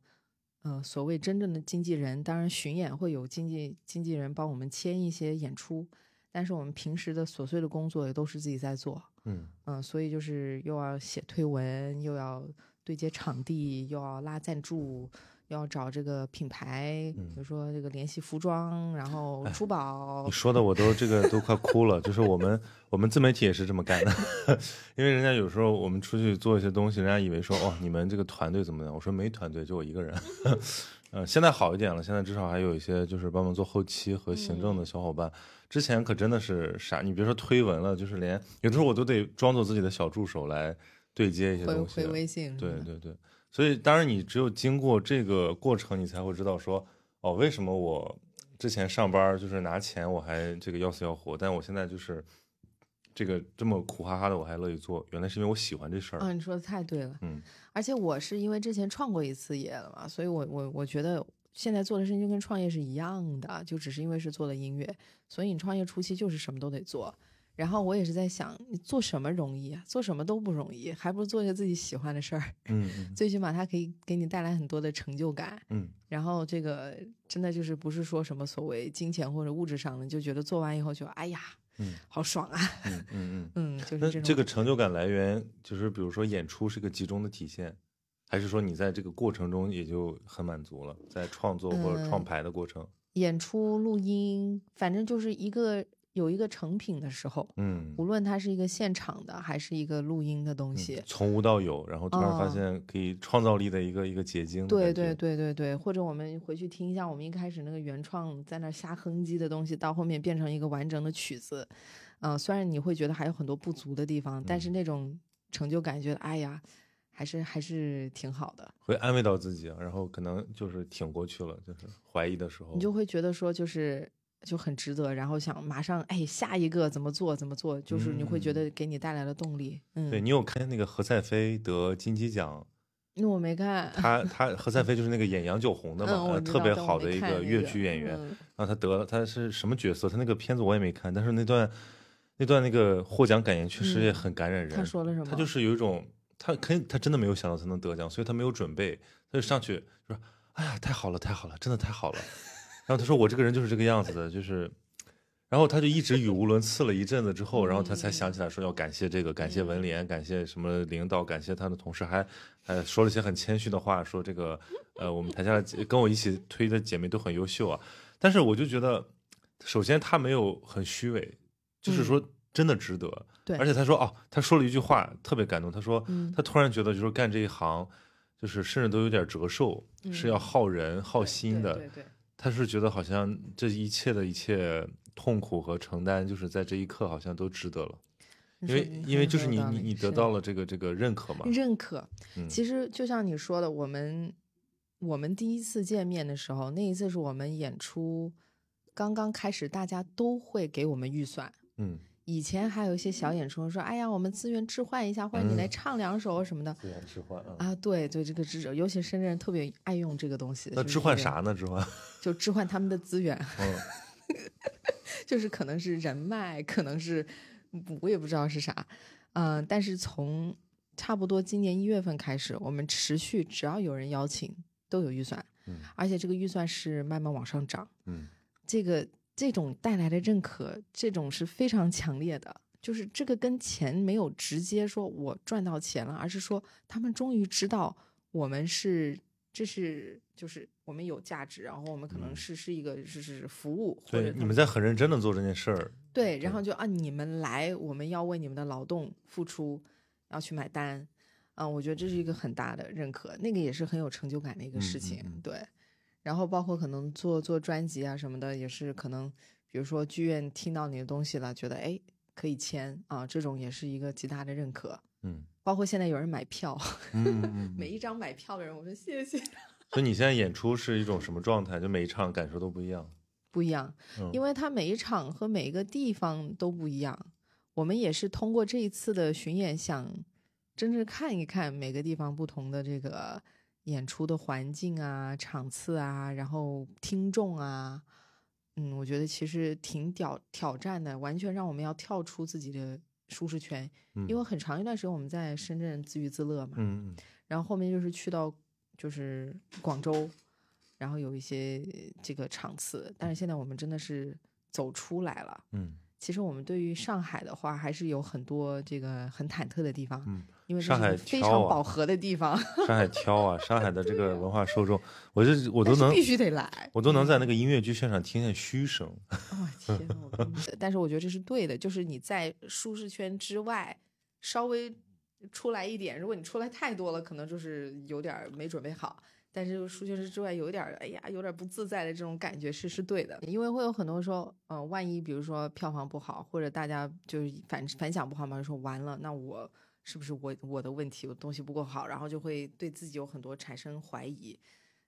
呃，所谓真正的经纪人，当然巡演会有经纪经纪人帮我们签一些演出，但是我们平时的琐碎的工作也都是自己在做，嗯。嗯、所以就是又要写推文，又要对接场地，又要拉赞助。又要找这个品牌，嗯比如说这个联系服装，然后珠宝你，说的我都这个都快哭了。就是我们我们自媒体也是这么干的，因为人家有时候我们出去做一些东西，人家以为说哦你们这个团队怎么样？我说没团队，就我一个人。呃，现在好一点了，现在至少还有一些就是帮忙做后期和行政的小伙伴。之前可真的是傻，你别说推文了，就是连有的时候我都得装作自己的小助手来对接一些回东西。回微信对对对，所以当然你只有经过这个过程，你才会知道说，哦，为什么我之前上班就是拿钱我还这个要死要活，但我现在就是这个这么苦哈哈的我还乐意做，原来是因为我喜欢这事儿。啊，你说的太对了。嗯而且我是因为之前创过一次业了嘛，所以我我我觉得现在做的事情就跟创业是一样的，就只是因为是做了音乐，所以你创业初期就是什么都得做。然后我也是在想，你做什么容易啊？做什么都不容易，还不如做一个自己喜欢的事儿，嗯嗯最起码它可以给你带来很多的成就感。嗯然后这个真的就是不是说什么所谓金钱或者物质上的，就觉得做完以后就哎呀，嗯好爽啊，嗯嗯嗯。嗯，就是那这种这个成就感来源，就是比如说演出是个集中的体现，还是说你在这个过程中也就很满足了，在创作或者创嗯牌的过程？演出、录音，反正就是一个有一个成品的时候，嗯，无论它是一个现场的还是一个录音的东西，从无到有，然后突然发哦现可以创造力的一个一个结晶对对对对对，或者我们回去听一下我们一开始那个原创在那瞎哼唧的东西，到后面变成一个完整的曲子，嗯、虽然你会觉得还有很多不足的地方，但是嗯。那种成就感，觉得哎呀，还是还是挺好的。会安慰到自己，啊然后可能就是挺过去了，就是怀疑的时候，你就会觉得说就是就很值得，然后想马上哎下一个怎么做怎么做，就是你会觉得给你带来了动力。嗯，对你有看那个何赛飞得金鸡奖，那我没看，他他何赛飞就是那个演杨九红的 嘛，特别好的一个粤看那个剧演员，嗯然后他得了他是什么角色？他那个片子我也没看，但是那段那段那个获奖感言确实也嗯很感染人。他说了什么？他就是有一种，他肯他真的没有想到他能得奖，所以他没有准备，他就上去就说：“哎呀，太好了，太好了，真的太好了。”然后他说：“我这个人就是这个样子的，就是。”然后他就一直语无伦次了一阵子之后，然后他才想起来说要感谢这个，感谢文联，感谢什么领导，感谢他的同事，还还说了一些很谦虚的话，说这个呃，我们台下跟我一起推的姐妹都很优秀啊。但是我就觉得，首先他没有很虚伪，就是说真的值得。嗯对而且他说哦，他说了一句话特别感动，他说嗯他突然觉得就是干这一行，就是甚至都有点折寿，是要耗人耗心的。对对他是觉得好像这一切的一切痛苦和承担，就是在这一刻好像都值得了，因为因为就是你你你得到了这个这个认可嘛。认可。嗯其实就像你说的，我们我们第一次见面的时候，那一次是我们演出刚刚开始，大家都会给我们预算。嗯，以前还有一些小演出说，哎呀，我们资源置换一下，或者你来嗯唱两首什么的。置换啊。啊，对对，这个置，尤其深圳人特别爱用这个东西。那置换啥？呢？置换？就置换他们的资源，嗯 就是可能是人脉，可能是我也不知道是啥。嗯、但是从差不多今年一月份开始，我们持续只要有人邀请，都有预算，嗯而且这个预算是慢慢往上涨。嗯这个这种带来的认可，这种是非常强烈的。就是这个跟钱没有直接说我赚到钱了，而是说他们终于知道我们是这是就是我们有价值，然后我们可能嗯是是一个就是服务，对，你们在很认真的做这件事儿。对，然后就啊你们来，我们要为你们的劳动付出，要去买单，啊，我觉得这是一个很大的认可，那个也是很有成就感的一个事情，嗯对。然后包括可能做做专辑啊什么的，也是可能，比如说剧院听到你的东西了，觉得哎可以签啊，这种也是一个极大的认可。嗯包括现在有人买票。每一张买票的人，我说谢谢。所以你现在演出是一种什么状态？就每一场感受都不一样。不一样，嗯因为它每一场和每一个地方都不一样。我们也是通过这一次的巡演，想真正看一看每个地方不同的这个演出的环境啊、场次啊，然后听众啊，嗯，我觉得其实挺挑挑战的，完全让我们要跳出自己的舒适圈。嗯因为很长一段时间我们在深圳自娱自乐嘛，嗯嗯然后后面就是去到就是广州，然后有一些这个场次，但是现在我们真的是走出来了。嗯其实我们对于上海的话，还是有很多这个很忐忑的地方，嗯，因为上海非常饱和的地方，上海挑啊，上海的这个文化受众，我就我都能必须得来。我都能在那个音乐剧现场听见嘘声。哦天呐，我跟你说 但是我觉得这是对的，就是你在舒适圈之外稍微出来一点，如果你出来太多了，可能就是有点儿没准备好。但是舒适圈之外有一点儿，哎呀，有点不自在的这种感觉是是对的，因为会有很多说，呃，万一比如说票房不好，或者大家就是反反响不好嘛，就说完了，那我是不是我我的问题，我东西不够好，然后就会对自己有很多产生怀疑。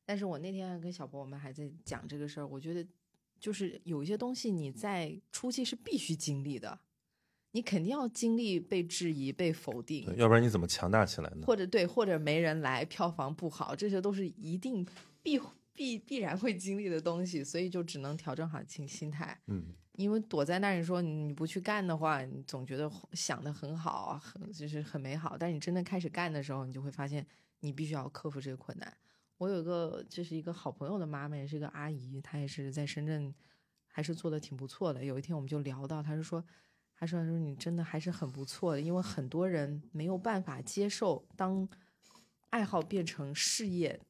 但是我那天还跟小博我们还在讲这个事儿，我觉得就是有一些东西你在初期是必须经历的，你肯定要经历被质疑、被否定，，要不然你怎么强大起来呢？或者对，或者没人来，票房不好，这些都是一定必必必然会经历的东西，所以就只能调整好心心态。嗯因为躲在那儿，你说你不去干的话，你总觉得想的很好，很就是很美好。但是你真的开始干的时候，你就会发现你必须要克服这个困难。我有一个，就是一个好朋友的妈妈，也是一个阿姨，她也是在深圳，还是做的挺不错的。有一天我们就聊到，她就说，她说她说你真的还是很不错的，因为很多人没有办法接受当爱好变成事业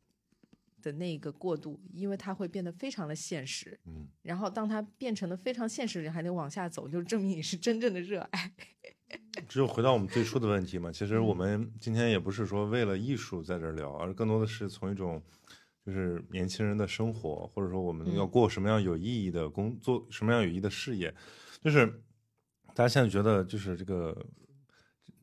的那个过渡，因为它会变得非常的现实。嗯，然后当它变成了非常现实，人还得往下走，就证明你是真正的热爱。只有回到我们最初的问题嘛，其实嗯我们今天也不是说为了艺术在这儿聊，而更多的是从一种就是年轻人的生活，或者说我们嗯要过什么样有意义的工作，什么样有意义的事业，就是大家现在觉得就是这个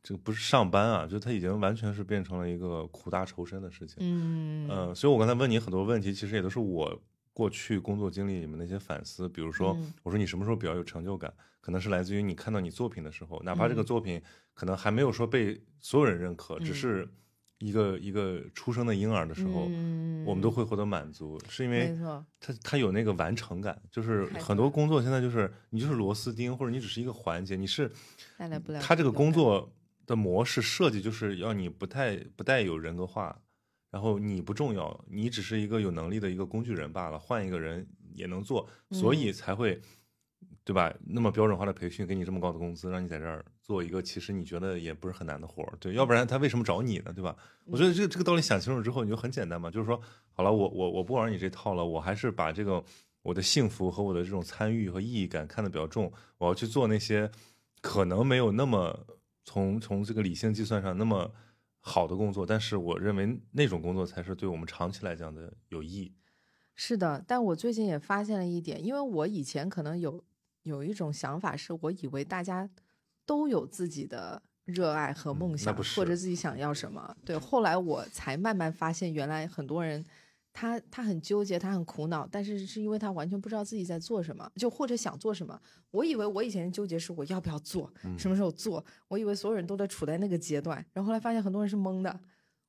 这个不是上班啊，就它已经完全是变成了一个苦大仇深的事情。嗯。呃，所以我刚才问你很多问题，其实也都是我过去工作经历里面的一些反思。比如说，嗯。我说你什么时候比较有成就感，可能是来自于你看到你作品的时候，哪怕这个嗯。作品可能还没有说被所有人认可，只嗯。是一个一个出生的婴儿的时候，嗯。我们都会获得满足，是因为没错，它它有那个完成感。就是很多工作现在就是你就是螺丝钉，或者你只是一个环节，你是带来不了它这个工作的模式设计就是要你不太不带有人格化，然后你不重要，你只是一个有能力的一个工具人罢了，换一个人也能做，所嗯以才会，对吧？那么标准化的培训，给你这么高的工资，让你在这儿做一个其实你觉得也不是很难的活儿，对，要不然他为什么找你呢？对吧？我觉得这个这个道理想清楚之后，你就很简单嘛，就是说，好了，我我我不玩你这套了，我还是把这个我的幸福和我的这种参与和意义感看得比较重，我要去做那些可能没有那么从从这个理性计算上那么好的工作，但是我认为那种工作才是对我们长期来讲的有意义。是的，但我最近也发现了一点，因为我以前可能有有一种想法，是我以为大家都有自己的热爱和嗯梦想，或者自己想要什么。对，后来我才慢慢发现，原来很多人他他很纠结，他很苦恼，但是是因为他完全不知道自己在做什么，就或者想做什么。我以为我以前纠结是我要不要做，嗯什么时候做，我以为所有人都在处在那个阶段，然后后来发现很多人是懵的。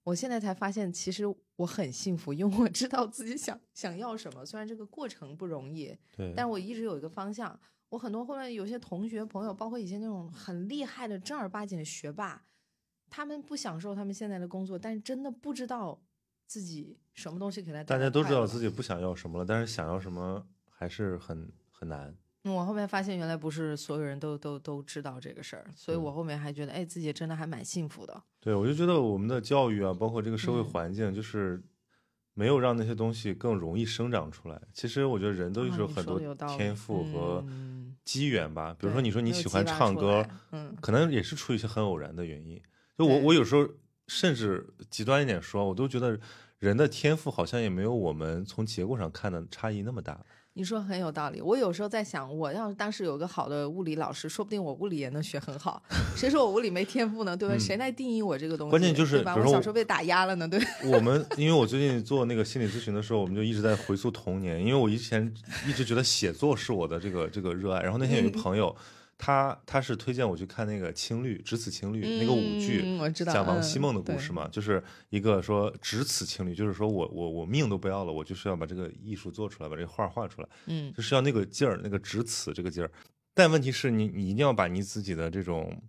我现在才发现，其实我很幸福，因为我知道自己想想要什么。虽然这个过程不容易，对，但我一直有一个方向。我很多后来有些同学朋友，包括以前那种很厉害的正儿八经的学霸，他们不享受他们现在的工作，但是真的不知道自己什么东西给他大家都知道自己不想要什么了，但是想要什么还是很很难。嗯我后面发现，原来不是所有人都都都知道这个事儿，所以我后面还觉得，哎，自己真的还蛮幸福的。对，我就觉得我们的教育啊，包括这个社会嗯环境，就是没有让那些东西更容易生长出来。其实我觉得人都是有很多天赋和嗯机缘吧。比如说，你说你喜欢唱歌，嗯可能也是出于一些很偶然的原因。就我我有时候甚至极端一点说，我都觉得人的天赋好像也没有我们从结果上看的差异那么大。你说很有道理。我有时候在想，我要是当时有个好的物理老师，说不定我物理也能学很好。谁说我物理没天赋呢？对吧？嗯谁来定义我这个东西？关键就是对吧？我小时候被打压了呢，对。我们因为我最近做那个心理咨询的时候，我们就一直在回溯童年，因为我以前一直觉得写作是我的这个这个热爱。然后那天有一个朋友，他他是推荐我去看那个《青绿》《只此青绿》那个舞剧，嗯我知道讲王嗯希孟的故事嘛，就是一个说只此青绿，就是说我我我命都不要了，我就是要把这个艺术做出来，把这个画画出来，嗯就是要那个劲儿，那个只此这个劲儿。但问题是你你一定要把你自己的这种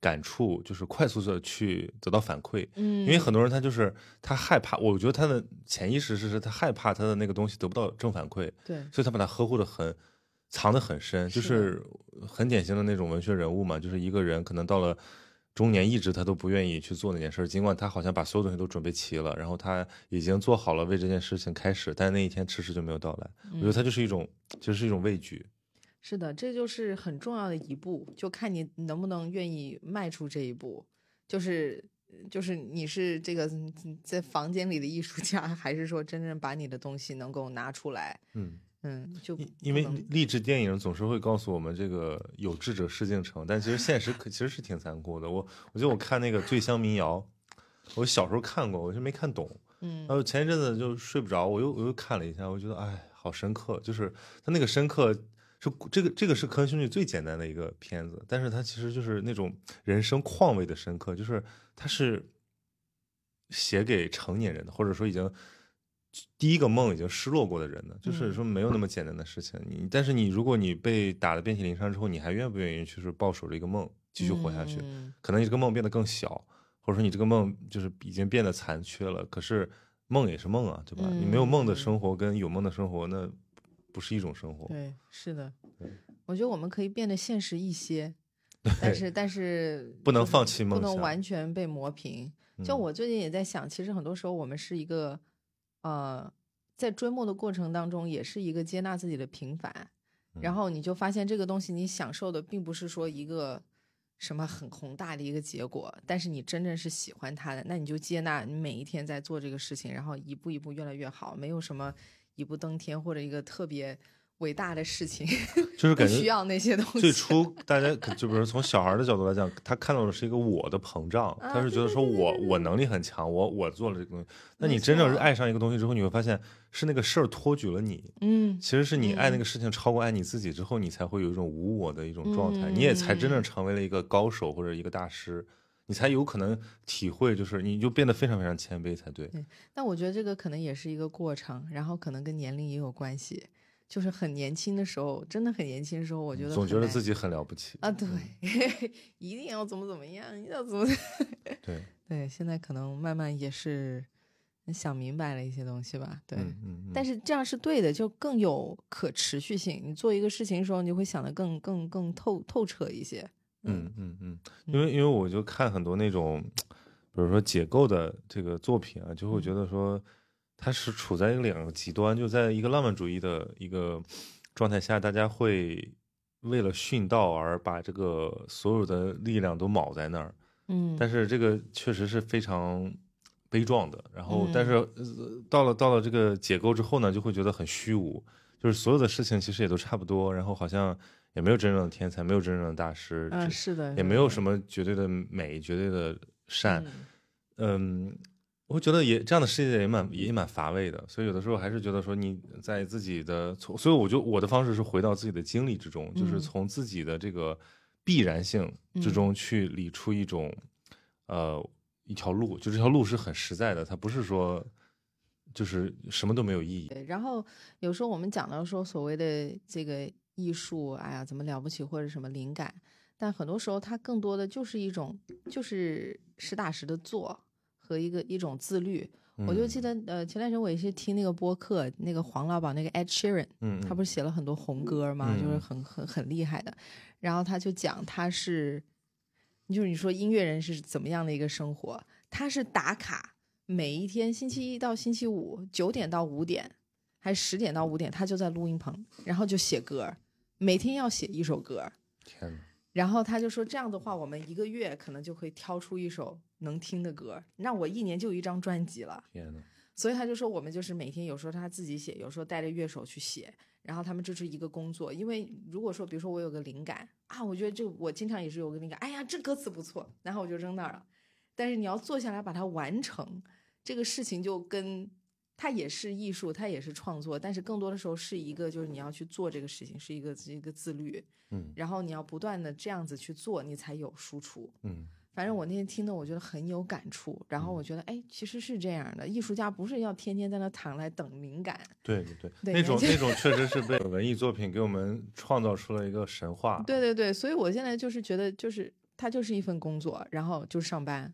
感触，就是快速的去得到反馈，嗯，因为很多人他就是他害怕，我觉得他的潜意识是是他害怕他的那个东西得不到正反馈，对所以他把它呵护的很，藏得很深，就是是很典型的那种文学人物嘛，就是一个人可能到了中年，一直他都不愿意去做那件事，尽管他好像把所有东西都准备齐了，然后他已经做好了为这件事情开始，但是那一天迟迟就没有到来。我觉得他就是一种，就是一种畏惧。是的，这就是很重要的一步，就看你能不能愿意迈出这一步。就是就是你是这个嗯在房间里的艺术家，还是说真正把你的东西能够拿出来？嗯，嗯，就因因为励志电影总是会告诉我们这个有志者事竟成，但其实现实可其实是挺残酷的。我我觉得我看那个《醉乡民谣》，我小时候看过，我就没看懂。嗯然后前一阵子就睡不着，我又我又看了一下，我觉得哎，好深刻，就是他那个深刻是这个这个是科恩兄弟最简单的一个片子，但是他其实就是那种人生况味的深刻，就是他是写给成年人的，或者说已经第一个梦已经失落过的人呢，就是说没有那么简单的事情。你但是你如果你被打得遍体鳞伤之后，你还愿不愿意去是抱守着一个梦继续活下去？嗯可能你这个梦变得更小，或者说你这个梦就是已经变得残缺了。可是梦也是梦啊，对吧？你没有梦的生活跟有梦的生活，那不是一种生活。对，是的，我觉得我们可以变得现实一些，但是但是 不能放弃梦不能完全被磨平。就嗯我最近也在想，其实很多时候我们是一个呃在追梦的过程当中，也是一个接纳自己的平凡，然后你就发现这个东西你享受的并不是说一个什么很宏大的一个结果，但是你真正是喜欢它的，那你就接纳你每一天在做这个事情，然后一步一步越来越好，没有什么一步登天或者一个特别伟大的事情，就是 感觉需要那些东西。最初大家就比如从小孩的角度来讲，他看到的是一个我的膨胀，啊他是觉得说我我能力很强，我我做了这个东西。那你真正是爱上一个东西之后，你会发现是那个事儿托举了你，嗯，其实是你爱那个事情超过爱你自己之后，你才会有一种无我的一种状态，嗯你也才真正成为了一个高手或者一个大师，你才有可能体会，就是你就变得非常非常谦卑才对。但我觉得这个可能也是一个过程，然后可能跟年龄也有关系。就是很年轻的时候，真的很年轻的时候，我觉得总觉得自己很了不起啊，对，一定要怎么怎么样，一定要怎么 对，对。现在可能慢慢也是想明白了一些东西吧，对。嗯嗯嗯。但是这样是对的，就更有可持续性。你做一个事情的时候，你就会想得更更更透透彻一些。嗯嗯嗯，因为因为我就看很多那种，比如说解构的这个作品啊，就会觉得说，它是处在两个极端，就在一个浪漫主义的一个状态下，大家会为了殉道而把这个所有的力量都铆在那儿，嗯，但是这个确实是非常悲壮的。然后，嗯但是、呃到了到了这个解构之后呢，就会觉得很虚无，就是所有的事情其实也都差不多，然后好像也没有真正的天才，没有真正的大师，嗯，只是的，也没有什么绝对的美、绝对的善。嗯嗯，我会觉得也这样的世界也蛮也蛮乏味的，所以有的时候还是觉得说你在自己的从，所以我就我的方式是回到自己的经历之中，就是嗯。从自己的这个必然性之中去理出一种、呃一条路，就这条路是很实在的，它不是说就是什么都没有意义。对，然后有时候我们讲到说所谓的这个艺术，哎呀，怎么了不起或者什么灵感，但很多时候它更多的就是一种就是实打实的做和一个一种自律。我就记得呃前段时间我也是听那个播客，那个黄老板那个 Ed Sheeran，嗯，他不是写了很多红歌吗？就是嗯很很很厉害的。然后他就讲他是，就是你说音乐人是怎么样的一个生活？他是打卡，每一天星期一到星期五九点到五点，还是十点到五点，他就在录音棚，然后就写歌，每天要写一首歌。天哪，然后他就说这样的话，我们一个月可能就会挑出一首能听的歌，那我一年就有一张专辑了。天哪，所以他就说，我们就是每天有时候他自己写，有时候带着乐手去写，然后他们这是一个工作。因为如果说，比如说我有个灵感啊，我觉得这我经常也是有个灵感，哎呀，这歌词不错，然后我就扔那儿了。但是你要坐下来把它完成，这个事情就跟它也是艺术，它也是创作，但是更多的时候是一个就是你要去做这个事情，是一个一个自律，嗯然后你要不断的这样子去做，你才有输出。嗯反正我那天听的，我觉得很有感触。然后我觉得，哎，其实是这样的，艺术家不是要天天在那躺来等灵感。对对对，对那种那种确实是被文艺作品给我们创造出了一个神话。对对对，所以我现在就是觉得，就是它就是一份工作，然后就上班，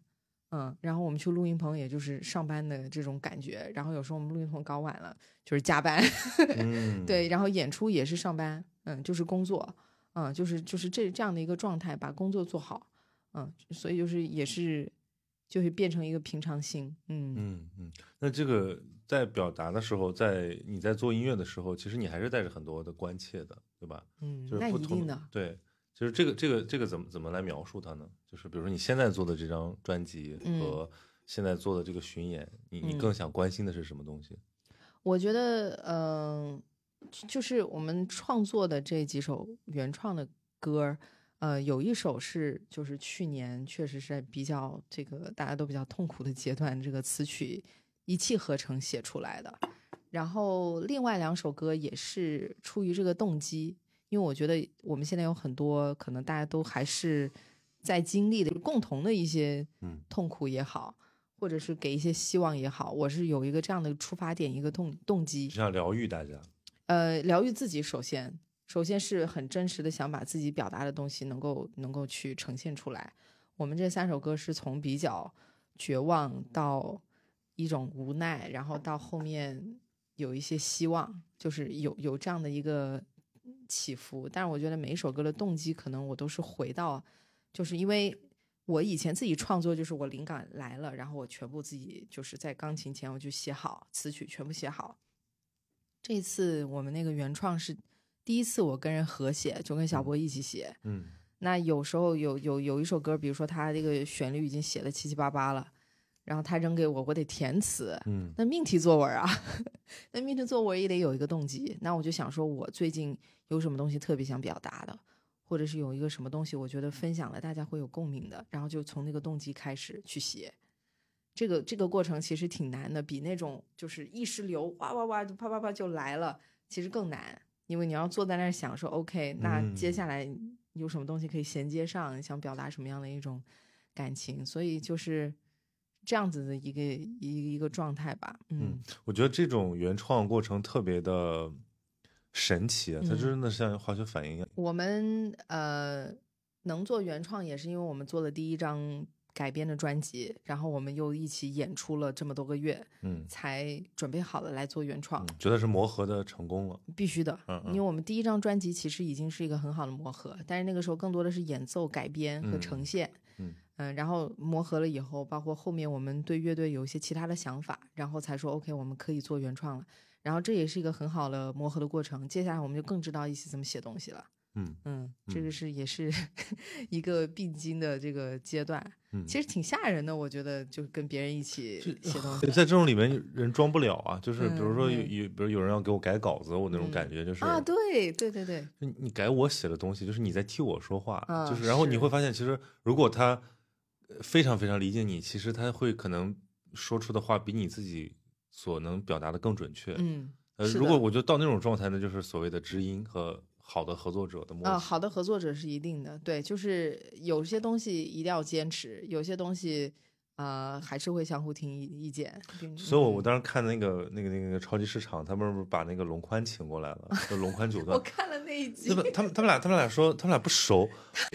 嗯，然后我们去录音棚，也就是上班的这种感觉。然后有时候我们录音棚搞晚了，就是加班，嗯，对，然后演出也是上班，嗯，就是工作，嗯，就是就是这这样的一个状态，把工作做好，嗯，所以就是也是就是变成一个平常心，嗯嗯嗯，那这个在表达的时候，在你在做音乐的时候，其实你还是带着很多的关切的，对吧？嗯，就是那不同一定的，对，就是这个这个这个怎么怎么来描述它呢？就是比如说你现在做的这张专辑嗯和现在做的这个巡演，你你嗯更想关心的是什么东西？我觉得，嗯、就就是我们创作的这几首原创的歌儿，呃，有一首是就是去年确实是比较这个大家都比较痛苦的阶段，这个词曲一气呵成写出来的。然后另外两首歌也是出于这个动机，因为我觉得我们现在有很多可能大家都还是在经历的共同的一些嗯痛苦也好，或者是给一些希望也好，我是有一个这样的出发点，一个动动机就。想疗愈大家。呃，疗愈自己，首先，首先是很真实的想把自己表达的东西能够能够去呈现出来。我们这三首歌是从比较绝望到一种无奈，然后到后面有一些希望，就是有有这样的一个起伏。但是我觉得每一首歌的动机，可能我都是回到，就是因为我以前自己创作，就是我灵感来了，然后我全部自己就是在钢琴前我就写好词曲，全部写好。这次我们那个原创是第一次我跟人合写，就跟小波一起写。嗯那有时候有有有一首歌，比如说他这个旋律已经写的七七八八了，然后他扔给我，我得填词。嗯那命题作文啊，那命题作文也得有一个动机。那我就想说，我最近有什么东西特别想表达的，或者是有一个什么东西，我觉得分享了大家会有共鸣的，然后就从那个动机开始去写。这个这个过程其实挺难的，比那种就是意识流哇哇哇就啪啪啪就来了，其实更难，因为你要坐在那儿想说，OK，那嗯接下来有什么东西可以衔接上，你想表达什么样的一种感情，所以就是这样子的一个一个一个状态吧，嗯我觉得这种原创过程特别的神奇啊，它嗯真的像化学反应一样。我们呃能做原创，也是因为我们做了第一张改编的专辑，然后我们又一起演出了这么多个月，嗯才准备好了来做原创。嗯，觉得是磨合的成功了。必须的，嗯嗯因为我们第一张专辑其实已经是一个很好的磨合，但是那个时候更多的是演奏、改编和嗯呈现。嗯嗯然后磨合了以后，包括后面我们对乐队有一些其他的想法，然后才说 OK，我们可以做原创了。然后这也是一个很好的磨合的过程。接下来我们就更知道一起怎么写东西了。嗯嗯，这嗯个是也是 一个必经的这个阶段，嗯，其实挺吓人的。我觉得就跟别人一起写东西在这种里面人装不了啊，就是比如说有嗯有，比如有人要给我改稿子，我那种嗯感觉就是啊，对对对对，你改我写的东西，就是你在替我说话，啊就是然后你会发现，其实如果他呃非常非常理解你，其实他会可能说出的话比你自己所能表达的更准确。嗯。呃，如果我觉得到那种状态呢，就是所谓的知音和好的合作者的默契。啊，好的合作者是一定的，对，就是有些东西一定要坚持，有些东西呃还是会相互听意意见。所以我，我嗯当时看那个那个那个超级市场，他们不是把那个龙宽请过来了，就龙宽九段 我。看了那一集他，们他们他们俩他们俩说他们俩不熟，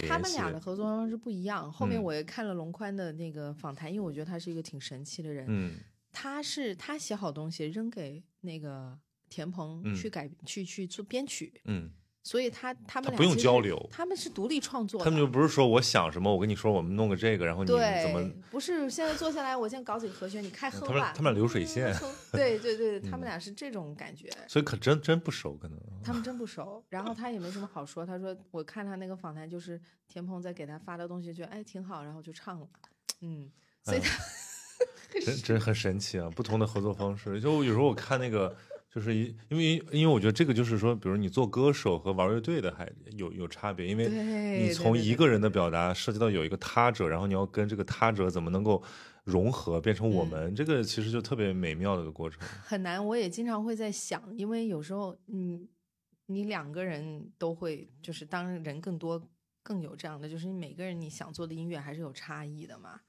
他们俩的合作方式不一样。后面嗯我也看了龙宽的那个访谈，因为我觉得他是一个挺神奇的人。嗯他是他写好东西扔给那个田鹏嗯去改、去去做编曲，嗯，所以他他们他不用交流他们是独立创作的。他们就不是说我想什么，我跟你说，我们弄个这个，然后你，怎么不是现在坐下来，我现在搞几个和弦，你开哼吧。他们他们俩流水线嗯，对对对，他嗯们俩是这种感觉，所以可真真不熟，可能。他们真不熟。然后他也没什么好说，他说我看他那个访谈，就是田鹏在给他发的东西，觉得哎挺好，然后就唱了，嗯，所以嗯他 真真很神奇啊！不同的合作方式，就有时候我看那个，就是一因为因为我觉得这个就是说，比如你做歌手和玩乐队的还有有差别，因为你从一个人的表达涉及到有一个他者，然后你要跟这个他者怎么能够融合变成我们，这个其实就特别美妙的一个过程。很难。我也经常会在想，因为有时候你你两个人都会，就是当人更多更有这样的，就是你每个人你想做的音乐还是有差异的嘛。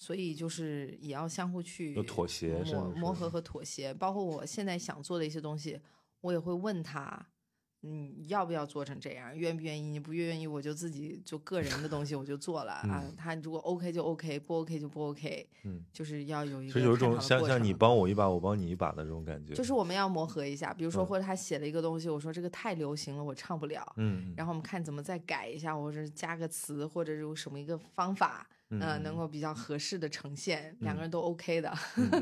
所以就是也要相互去有妥协磨磨合和妥协。包括我现在想做的一些东西，我也会问他，嗯，要不要做成这样，愿不愿意？你不愿意，我就自己就个人的东西我就做了、啊。他如果 OK 就 OK，不 OK 就不 OK。嗯，就是要有一个其实有一种像像你帮我一把，我帮你一把的这种感觉。就是我们要磨合一下，比如说嗯或者他写了一个东西，我说这个太流行了，我唱不了，嗯，然后我们看怎么再改一下，或者是加个词，或者有什么一个方法，嗯呃，能够比较合适的呈现，两个人都 OK 的。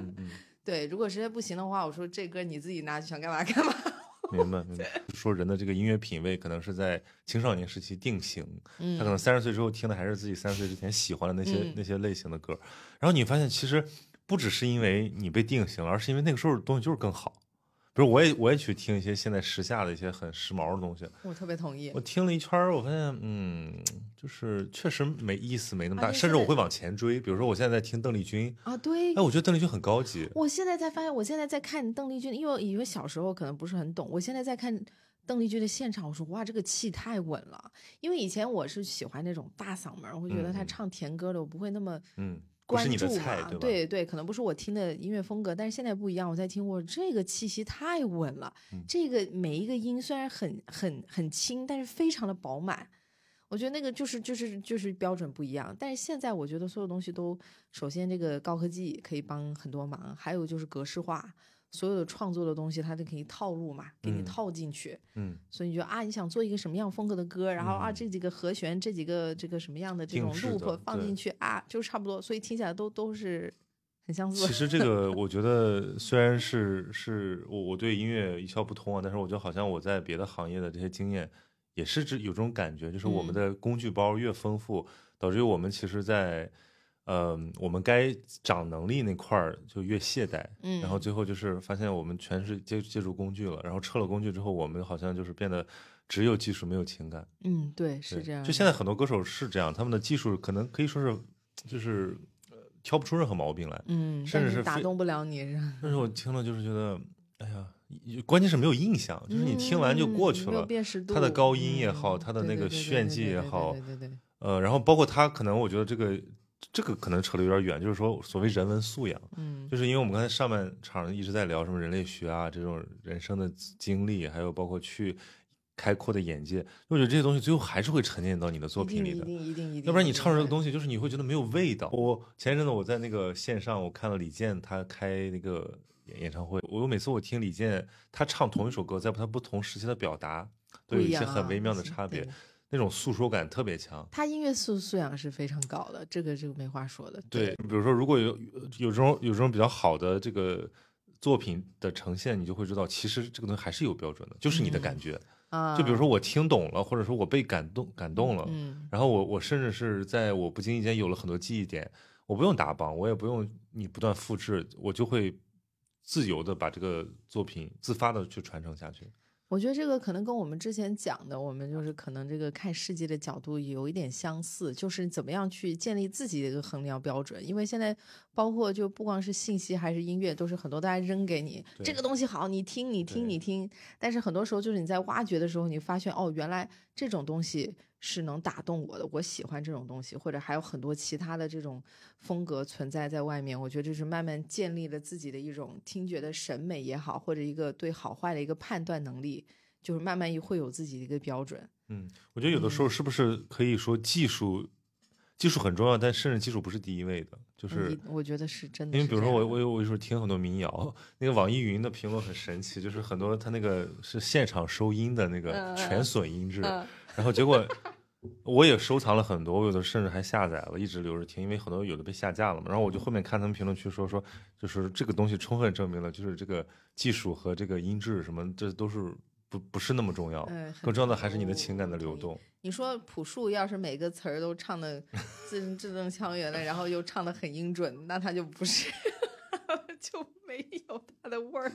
对，如果实在不行的话，我说这歌你自己拿去想干嘛干嘛。明白明白。说人的这个音乐品味可能是在青少年时期定型，嗯他可能三十岁之后听的还是自己三十岁之前喜欢的那些、嗯那些类型的歌，然后你发现其实不只是因为你被定型了，而是因为那个时候的东西就是更好。比如我也我也去听一些现在时下的一些很时髦的东西，我特别同意我。听了一圈儿，我发现嗯，就是确实没意思没那么大，甚至我会往前追。比如说我现在在听邓丽君，啊，对哎，，我觉得邓丽君很高级。我现在才发现，我现在在看邓丽君，因为因为小时候可能不是很懂，我现在在看邓丽君的现场，我说哇，这个气太稳了。因为以前我是喜欢那种大嗓门，我会觉得她唱甜歌的，我不会那么嗯，不是关你的注嘛，菜对吧？对对，可能不是我听的音乐风格，但是现在不一样，我在听，我这个气息太稳了，嗯这个每一个音虽然很很很轻，但是非常的饱满。我觉得那个就是就是就是标准不一样，但是现在我觉得所有东西都，首先这个高科技可以帮很多忙，还有就是格式化，所有的创作的东西它就可以套路嘛，给你嗯。套进去，嗯，所以你就啊，你想做一个什么样风格的歌，然后啊嗯。这几个和弦，这几个这个什么样的这种 loop 放进去啊，就差不多，所以听起来都都是很相似。其实这个我觉得虽然是是我我对音乐一窍不通啊，但是我觉得好像我在别的行业的这些经验也是这有这种感觉，就是我们嗯。的工具包越丰富，导致于我们其实在，呃，我们该长能力那块儿就越懈怠，嗯然后最后就是发现我们全是借借助工具了，然后撤了工具之后，我们好像就是变得只有技术没有情感。嗯，对，是这样。就现在很多歌手是这样，他们的技术可能可以说是就是呃挑不出任何毛病来。嗯，甚至是打动不了你，但是我听了就是觉得，哎呀，关键是没有印象，就是你听完就过去了。他的高音也好嗯他的那个炫技也好呃，然后包括他可能我觉得这个这个可能扯得有点远，就是说所谓人文素养，嗯就是因为我们刚才上半场一直在聊什么人类学啊，这种人生的经历，还有包括去开阔的眼界，我觉得这些东西最后还是会沉淀到你的作品里的一。定一定一定一定，要不然你唱这个西，东西，就是你会觉得没有味道。我前一阵子我在那个线上，我看了李健他开那个演演唱会，我每次我听李健他唱同一首歌，在他不同时期的表达，都有一些很微妙的差别对，那种诉说感特别强。他音乐素素养是非常高的，这个这个没话说的。对，比如说如果有有这种有这种比较好的这个作品的呈现，你就会知道，其实这个东西还是有标准的，就是你的感觉。啊，就比如说我听懂了，或者说我被感动感动了，嗯然后我我甚至是在我不经意间有了很多记忆点，我不用打榜，我也不用你不断复制，我就会自由的把这个作品自发的去传承下去。我觉得这个可能跟我们之前讲的，我们就是可能这个看世界的角度有一点相似，就是怎么样去建立自己的一个衡量标准。因为现在包括就不光是信息还是音乐，都是很多大家扔给你，这个东西好，你听你听你听。但是很多时候就是你在挖掘的时候，你发现哦，原来这种东西是能打动我的，我喜欢这种东西，或者还有很多其他的这种风格存在在外面。我觉得这是慢慢建立了自己的一种听觉的审美也好，或者一个对好坏的一个判断能力，就是慢慢会有自己的一个标准。嗯，我觉得有的时候是不是可以说技术，技术很重要，但甚至技术不是第一位的，就是嗯我觉得是真的因为比如说我我有我有时候听很多民谣，那个网易云的评论很神奇，就是很多他那个是现场收音的那个全损音质，嗯。然后结果我也收藏了很多，我有的甚至还下载了，一直留着听，因为很多有的被下架了嘛。然后我就后面看他们评论区说说，就是这个东西充分证明了，就是这个技术和这个音质什么，这都是不不是那么重要，嗯更重要的还是你的情感的流动。你说朴树要是每个词儿都唱的字字正腔圆的，然后又唱的很音准，那他就不是，就没有他的味儿。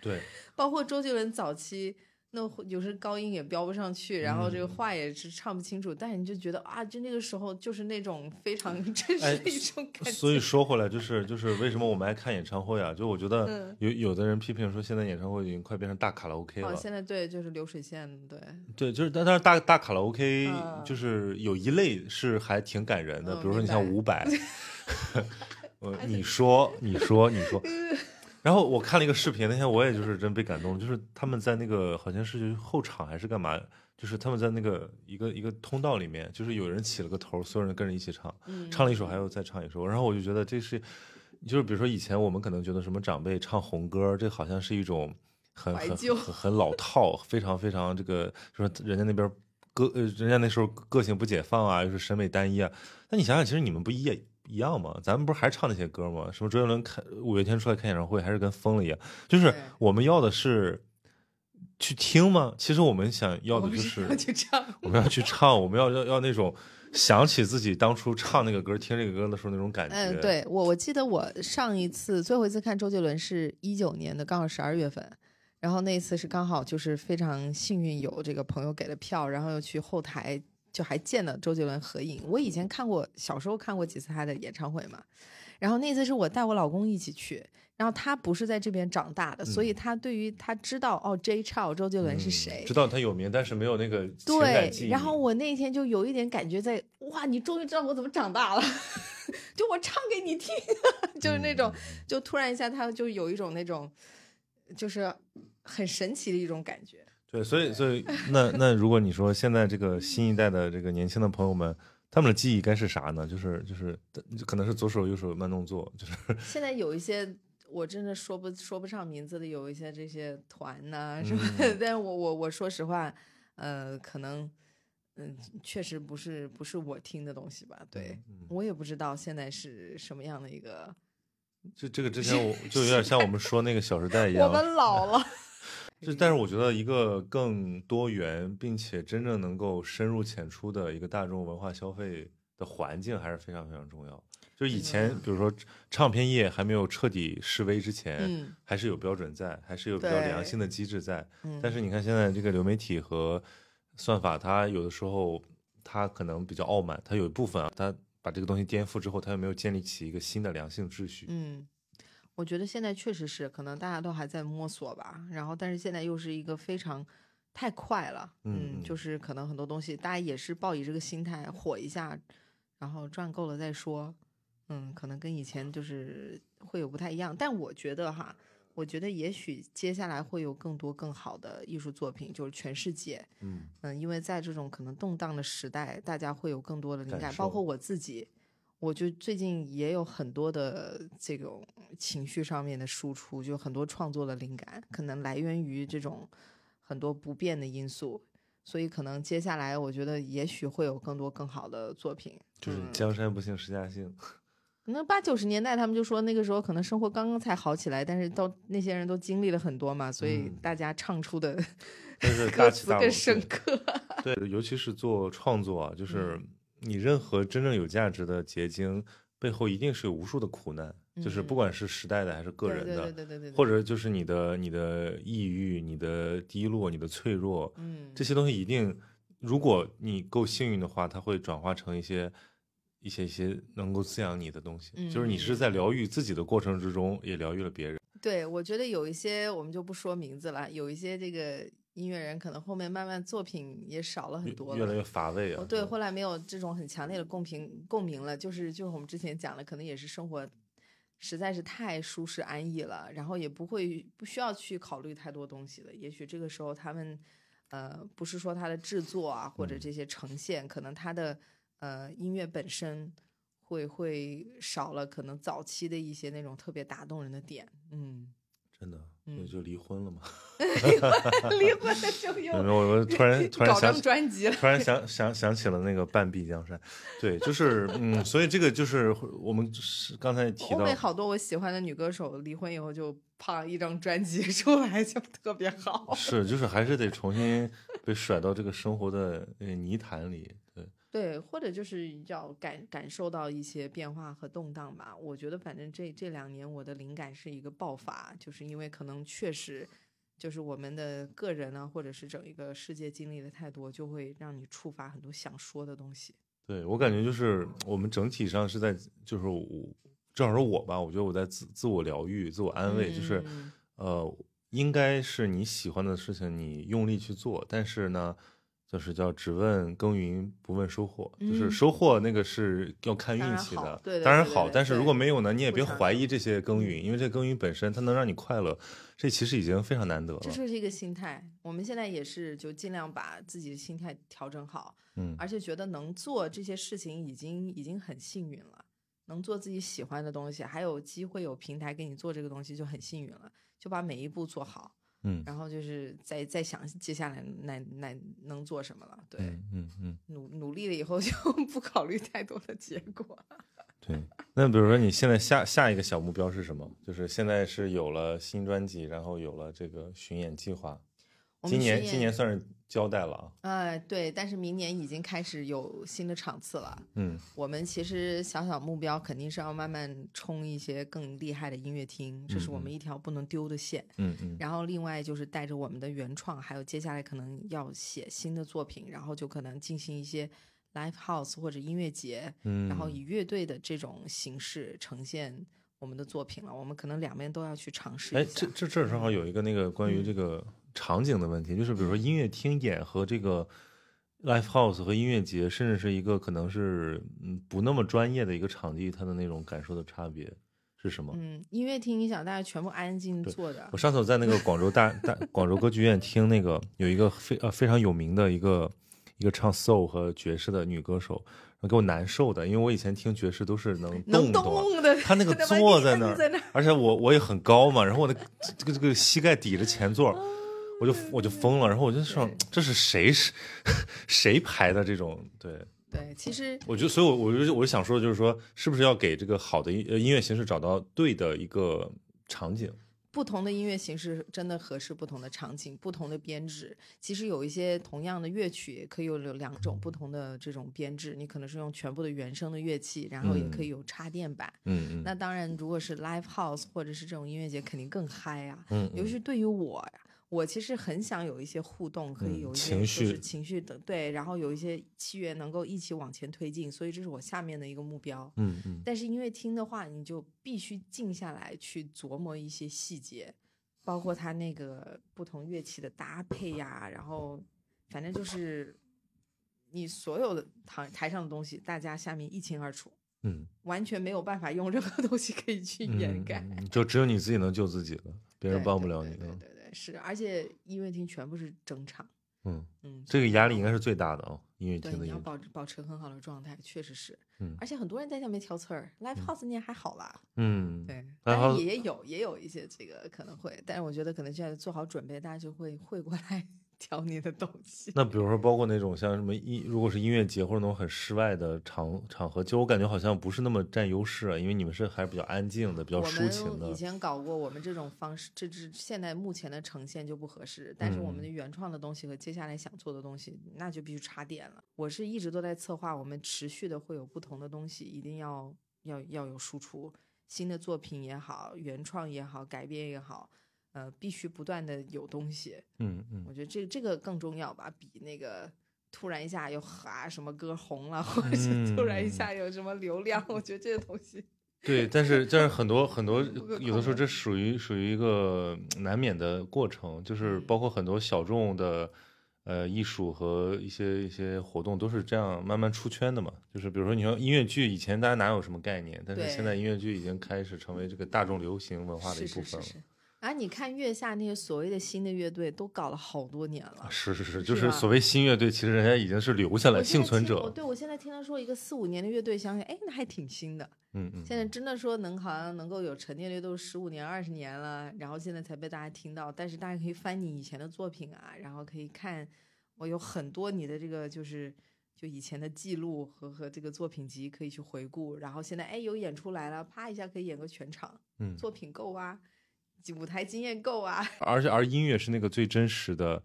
对，包括周杰伦早期，那有时高音也飙不上去，然后这个话也是唱不清楚，但是你就觉得啊，就那个时候就是那种非常 真实哎的一种感觉。所以说回来就是就是为什么我们爱看演唱会啊？就我觉得嗯有有的人批评说现在演唱会已经快变成大卡拉 OK 了。哦，现在对就是流水线，对，对，就是但但是大大卡拉 OK 嗯就是有一类是还挺感人的，嗯比如说你像伍佰 呃，你说你说你说，然后我看了一个视频，那天我也就是真被感动，就是他们在那个好像是后场还是干嘛，就是他们在那个一个一个通道里面，就是有人起了个头，所有人跟着一起唱，嗯唱了一首还要再唱一首，然后我就觉得这是，就是比如说以前我们可能觉得什么长辈唱红歌，这好像是一种很很很很老套，非常非常这个，就说人家那边个呃，人家那时候个性不解放啊，又是审美单一啊。那你想想，其实你们不一一样嘛？咱们不是还唱那些歌吗？什么周杰伦开五月天出来开演唱会，还是跟疯了一样。就是我们要的是去听吗？其实我们想要的就是我们要去唱。我们要去唱，我们要要要那种想起自己当初唱那个歌、听这个歌的时候那种感觉。嗯，对我我记得我上一次最后一次看周杰伦是一九年的，刚好十二月份。然后那一次是刚好就是非常幸运有这个朋友给了票，然后又去后台就还见了周杰伦合影。我以前看过，小时候看过几次他的演唱会嘛。然后那次是我带我老公一起去，然后他不是在这边长大的，所以他对于他知道哦，J. Chou 周杰伦是嗯谁，知道他有名，但是没有那个对然后我那天就有一点感觉在，哇，你终于知道我怎么长大了，就我唱给你听，就是那嗯种，就突然一下，他就有一种那种，就是很神奇的一种感觉。对，所以所以那那如果你说现在这个新一代的这个年轻的朋友们，他们的记忆该是啥呢？就是就是可能是左手右手慢动作，就是 现在有一些我真的说不说不上名字的，有一些这些团呐、什么的，但是我我我说实话，呃，可能。嗯，确实不是不是我听的东西吧？对、我也不知道现在是什么样的一个就这个之前 我就有点像我们说那个《小时代》一样，我们老了。就但是我觉得一个更多元并且真正能够深入浅出的一个大众文化消费的环境还是非常非常重要。就以前比如说唱片业还没有彻底示威之前，嗯还是有标准在，还是有比较良性的机制在。嗯但是你看现在这个流媒体和算法，它有的时候它可能比较傲慢，它有一部分啊，它把这个东西颠覆之后，它又没有建立起一个新的良性秩序。嗯，我觉得现在确实是，可能大家都还在摸索吧。然后，但是现在又是一个非常太快了，嗯嗯就是可能很多东西大家也是抱以这个心态火一下，然后赚够了再说。嗯，可能跟以前就是会有不太一样，但我觉得哈，我觉得也许接下来会有更多更好的艺术作品，就是全世界，嗯嗯，因为在这种可能动荡的时代，大家会有更多的灵感感，包括我自己，我就最近也有很多的这种情绪上面的输出，就很多创作的灵感，可能来源于这种很多不变的因素，所以可能接下来我觉得也许会有更多更好的作品。就是嗯江山不幸石家兴。可能八九十年代他们就说那个时候可能生活刚刚才好起来，但是到那些人都经历了很多嘛，所以嗯大家唱出的歌词更深刻。对，尤其是做创作啊，就是嗯你任何真正有价值的结晶背后，一定是有无数的苦难，就是不嗯管是时代的还是个对对人的，对对对对，或者就是你的你的抑郁、你的低落、你的脆弱，嗯这些东西一定，如果你够幸运的话，它会转化成一些。一些一些能够滋养你的东西，就是你是在嗯疗愈自己的过程之中，也疗愈了别人。对，我觉得有一些我们就不说名字了，有一些这个音乐人可能后面慢慢作品也少了很多了。越来越乏味啊！哦，对，后来没有这种很强烈的共频共鸣了，就是就是我们之前讲的，可能也是生活实在是太舒适安逸了，然后也不会不需要去考虑太多东西了。也许这个时候他们呃，不是说他的制作啊或者嗯这些呈现，可能他的呃音乐本身会会少了可能早期的一些那种特别打动人的点。嗯，真的，嗯就就离婚了嘛。离婚了就没又有，我我突然 突然想起，专辑了。突然想想想起了那个半壁江山，对，就是嗯，所以这个就是我们是刚才提到欧美，好多我喜欢的女歌手离婚以后就啪一张专辑 出来就特别好。是就是还是得重新被甩到这个生活的呃泥潭里，对，对，或者就是要感感受到一些变化和动荡吧。我觉得反正这这两年我的灵感是一个爆发，就是因为可能确实就是我们的个人啊，或者是整一个世界经历的太多，就会让你触发很多想说的东西。对我感觉就是我们整体上是在就是我至少是我吧，我觉得我在自自我疗愈、自我安慰，就是嗯呃，应该是你喜欢的事情，你用力去做，但是呢。就是叫只问耕耘不问收获，就是嗯收获那个是要看运气的，当然好。但是如果没有呢，你也别怀疑这些耕耘，因为这耕耘本身它能让你快乐，这其实已经非常难得了。这就是一个心态。我们现在也是就尽量把自己的心态调整好，嗯，而且觉得能做这些事情已经已经很幸运了，能做自己喜欢的东西，还有机会有平台给你做这个东西就很幸运了，就把每一步做好，嗯然后就是再再想接下来那那能做什么了，对，嗯嗯嗯，努努力了以后就 不考虑太多的结果。对。那比如说你现在下下一个小目标是什么？就是现在是有了新专辑，然后有了这个巡演计划，今年今年算是交代了啊。哎，对，但是明年已经开始有新的场次了。嗯我们其实小小目标肯定是要慢慢冲一些更厉害的音乐厅，这是我们一条不能丢的线。嗯嗯然后另外就是带着我们的原创，还有接下来可能要写新的作品，然后就可能进行一些 live house 或者音乐节，嗯，然后以乐队的这种形式呈现我们的作品了。我们可能两边都要去尝试哎一，下这。这这正好有一个那个关于嗯这个场景的问题，就是比如说音乐厅演和这个 live house 和音乐节，甚至是一个可能是嗯不那么专业的一个场地，它的那种感受的差别是什么？嗯，音乐厅你想大家全部安安静静坐着我，上次我在那个广州大大广州歌剧院听那个有一个非呃非常有名的一个一个唱 soul 和爵士的女歌手，给我难受的，因为我以前听爵士都是能能动动啊，动的，他那个 坐在那儿，而且我我也很高嘛，然后我的 这个这个膝盖抵着前座，我就我就疯了，然后我就想这是谁是 谁排的这种对，对，其实我觉得，所以我，我就我就想说，就是说，是不是要给这个好的音呃音乐形式找到对的一个场景？不同的音乐形式真的合适不同的场景、不同的编制。其实有一些同样的乐曲，也可以有两种不同的这种编制。你可能是用全部的原声的乐器，然后也可以有插电版。嗯嗯那当然，如果是 live house 或者是这种音乐节，肯定更嗨啊。嗯尤其是对于我呀，我其实很想有一些互动，可以嗯有一些情就是绪情绪的对，然后有一些契约能够一起往前推进，所以这是我下面的一个目标。嗯嗯但是音乐厅的话，你就必须静下来去琢磨一些细节，包括它那个不同乐器的搭配呀，然后反正就是你所有的台台上的东西，大家下面一清二楚，嗯，完全没有办法用任何东西可以去掩盖。嗯就只有你自己能救自己了，别人帮不了你。对对，是，而且音乐厅全部是整场，嗯，嗯，这个压力应该是最大的哦，音乐，厅的音乐。你要保保持很好的状态，确实是。嗯而且很多人在下面挑刺儿，live house 你也还好啦。嗯，对然 house- 也有也有一些这个可能会，但是我觉得可能现在做好准备，大家就会会过来挑你的东西。那比如说，包括那种像什么音，如果是音乐节或者那种很室外的场场合，其实我感觉好像不是那么占优势啊，因为你们是还是比较安静的，比较抒情的以。前搞过我们这种方式，这是现在目前的呈现就不合适。但是我们嗯的原创的东西和接下来想做的东西，那就必须插点了。我是一直都在策划，我们持续的会有不同的东西，一定要要要有输出，新的作品也好，原创也好，改编也好，呃，必须不断的有东西。嗯嗯我觉得这这个更重要吧，比那个突然一下又哈什么歌红了，或者是突然一下有什么流量，我觉得这个东西。对，但是但是很多很多有的时候这属于属于一个嗯难免的过程，就是嗯包括很多小众的呃艺术和一些一些活动都是这样慢慢出圈的嘛。就是比如说你说音乐剧，以前大家哪有什么概念，但是现在音乐剧已经开始成为这个大众流行文化的一部分了。是是是。啊，你看月下那些所谓的新的乐队都搞了好多年了。是是是，就是所谓新乐队，其实人家已经是留下来幸存者。对我现在听他说一个四五年的乐队，想想哎，那还挺新的。嗯嗯，现在真的说能好像能够有沉淀率都十五年、二十年了，然后现在才被大家听到。但是大家可以翻你以前的作品啊，然后可以看我有很多你的这个就是就以前的记录和和这个作品集可以去回顾。然后现在哎有演出来了，啪一下可以演个全场，嗯作品够啊，舞台经验够啊，而且而音乐是那个最真实的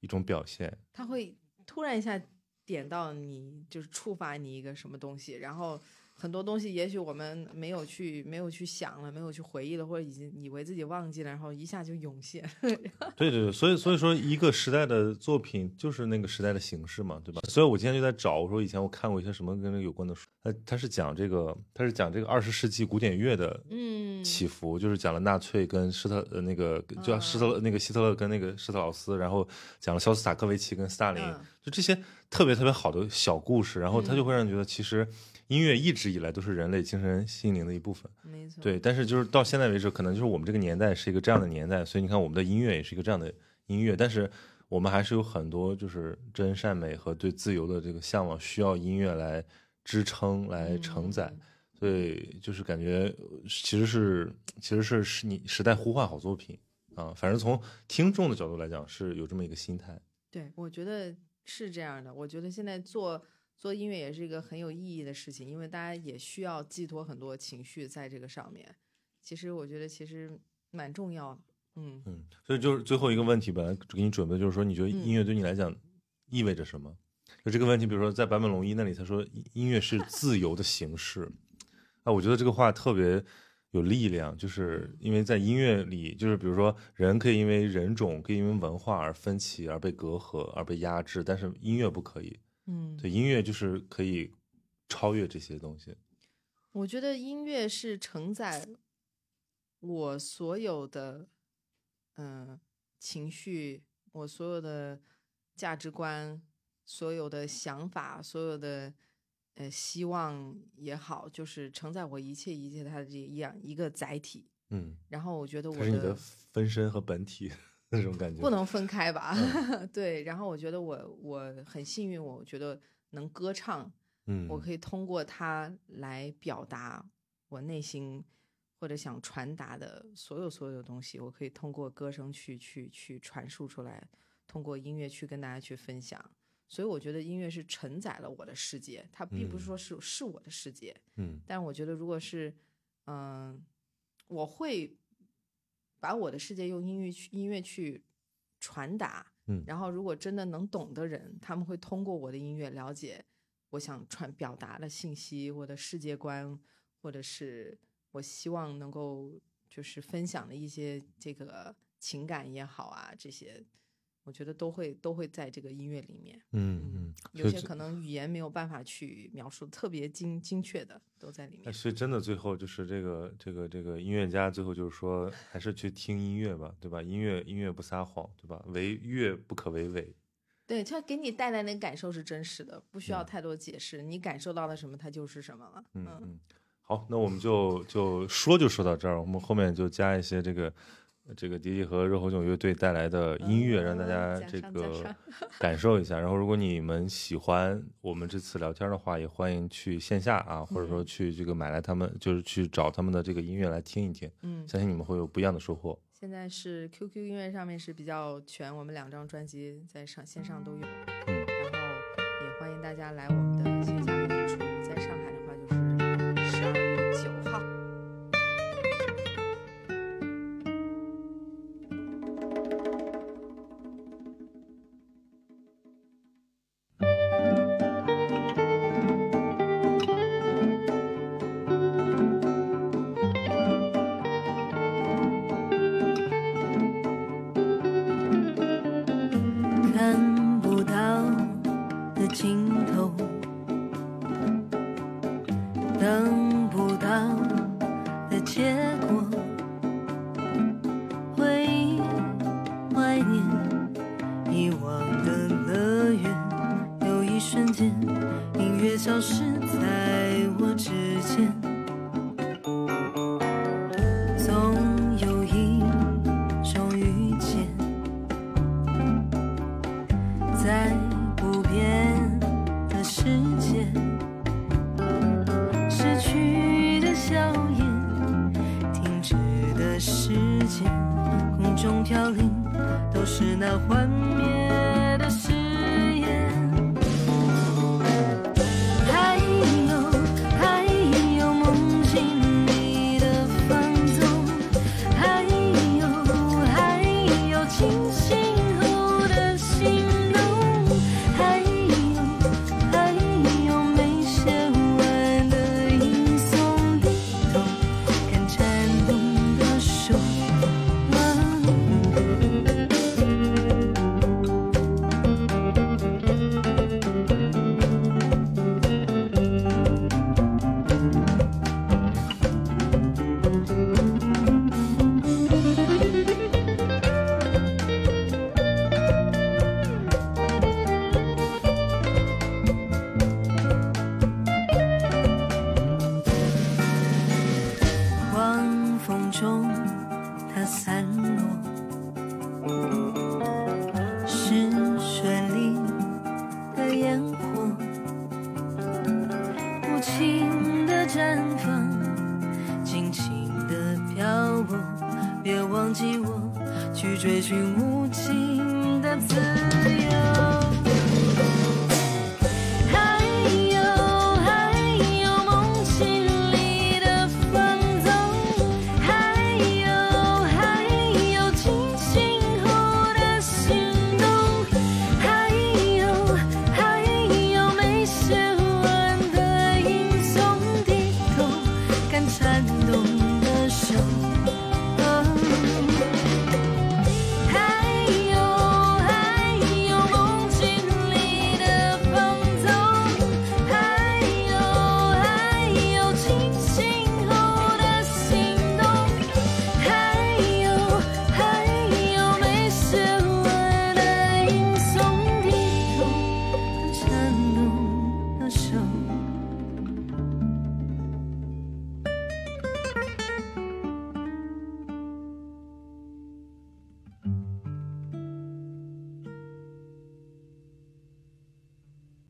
一种表现。他会突然一下点到你，就是触发你一个什么东西，然后很多东西也许我们没有去没有去想了，没有去回忆了，或者已经以为自己忘记了，然后一下就涌现。对对对，所以所以说一个时代的作品就是那个时代的形式嘛，对吧？所以我今天就在找，我说以前我看过一些什么跟这个有关的书，他他是讲这个，他是讲这个二十世纪古典乐的嗯，起伏，就是讲了纳粹跟施特呃那个叫施特勒那个希特勒跟那个施特劳斯，然后讲了肖斯塔科维奇跟斯大林，嗯就这些特别特别好的小故事，然后他就会让你觉得其实音乐一直以来都是人类精神心灵的一部分。没错，对，但是就是到现在为止，可能就是我们这个年代是一个这样的年代，所以你看我们的音乐也是一个这样的音乐，但是我们还是有很多就是真善美和对自由的这个向往，需要音乐来支撑、来承载。所以就是感觉呃其实是其实是是你时代呼唤好作品啊，反正从听众的角度来讲是有这么一个心态。对，我觉得是这样的。我觉得现在做做音乐也是一个很有意义的事情，因为大家也需要寄托很多情绪在这个上面。其实我觉得其实蛮重要的。嗯，嗯，所以就是最后一个问题，本来给你准备就是说，你觉得嗯音乐对你来讲意味着什么？就这个问题，比如说在坂本龙一那里，他说音音乐是自由的形式，啊，我觉得这个话特别有力量，就是因为在音乐里，就是比如说人可以因为人种、可以因为文化而分歧、而被隔阂、而被压制，但是音乐不可以。嗯，对，音乐就是可以超越这些东西。我觉得音乐是承载我所有的嗯、呃情绪，我所有的价值观，所有的想法，所有的呃希望也好，就是承载我一切一切它的这一样一个载体。嗯，然后我觉得我它是你的分身和本体那种感觉。不能分开吧？对，然后我觉得我我很幸运，我觉得能歌唱，嗯，我可以通过它来表达我内心或者想传达的所有所有的东西，我可以通过歌声去去去传输出来，通过音乐去跟大家去分享。所以我觉得音乐是承载了我的世界，它并不是说是、是我的世界。嗯但是我觉得，如果是，嗯、我会把我的世界用音乐去音乐去传达，嗯。然后如果真的能懂的人，他们会通过我的音乐了解我想传表达的信息，我的世界观，或者是我希望能够就是分享的一些这个情感也好啊，这些我觉得都会都会在这个音乐里面。嗯嗯，有些可能语言没有办法去描述特别精精确的，都在里面。那所以真的最后就是这个这个这个音乐家最后就是说，还是去听音乐吧，对吧？音乐音乐不撒谎，对吧？唯乐不可为伪。对，它给你带来的感受是真实的，不需要嗯太多解释，你感受到了什么，它就是什么了。嗯嗯，好，那我们就就说就说到这儿，我们后面就加一些这个这个迪迪和热火囧乐队带来的音乐，让大家这个 感受一下。然后，如果你们喜欢我们这次聊天的话，也欢迎去线下啊，或者说去这个买来他们，就是去找他们的这个音乐来听一听，嗯，相信你们会有不一样的收获。现在是 QQ 音乐上面是比较全，我们两张专辑在上线上都有，嗯然后也欢迎大家来我们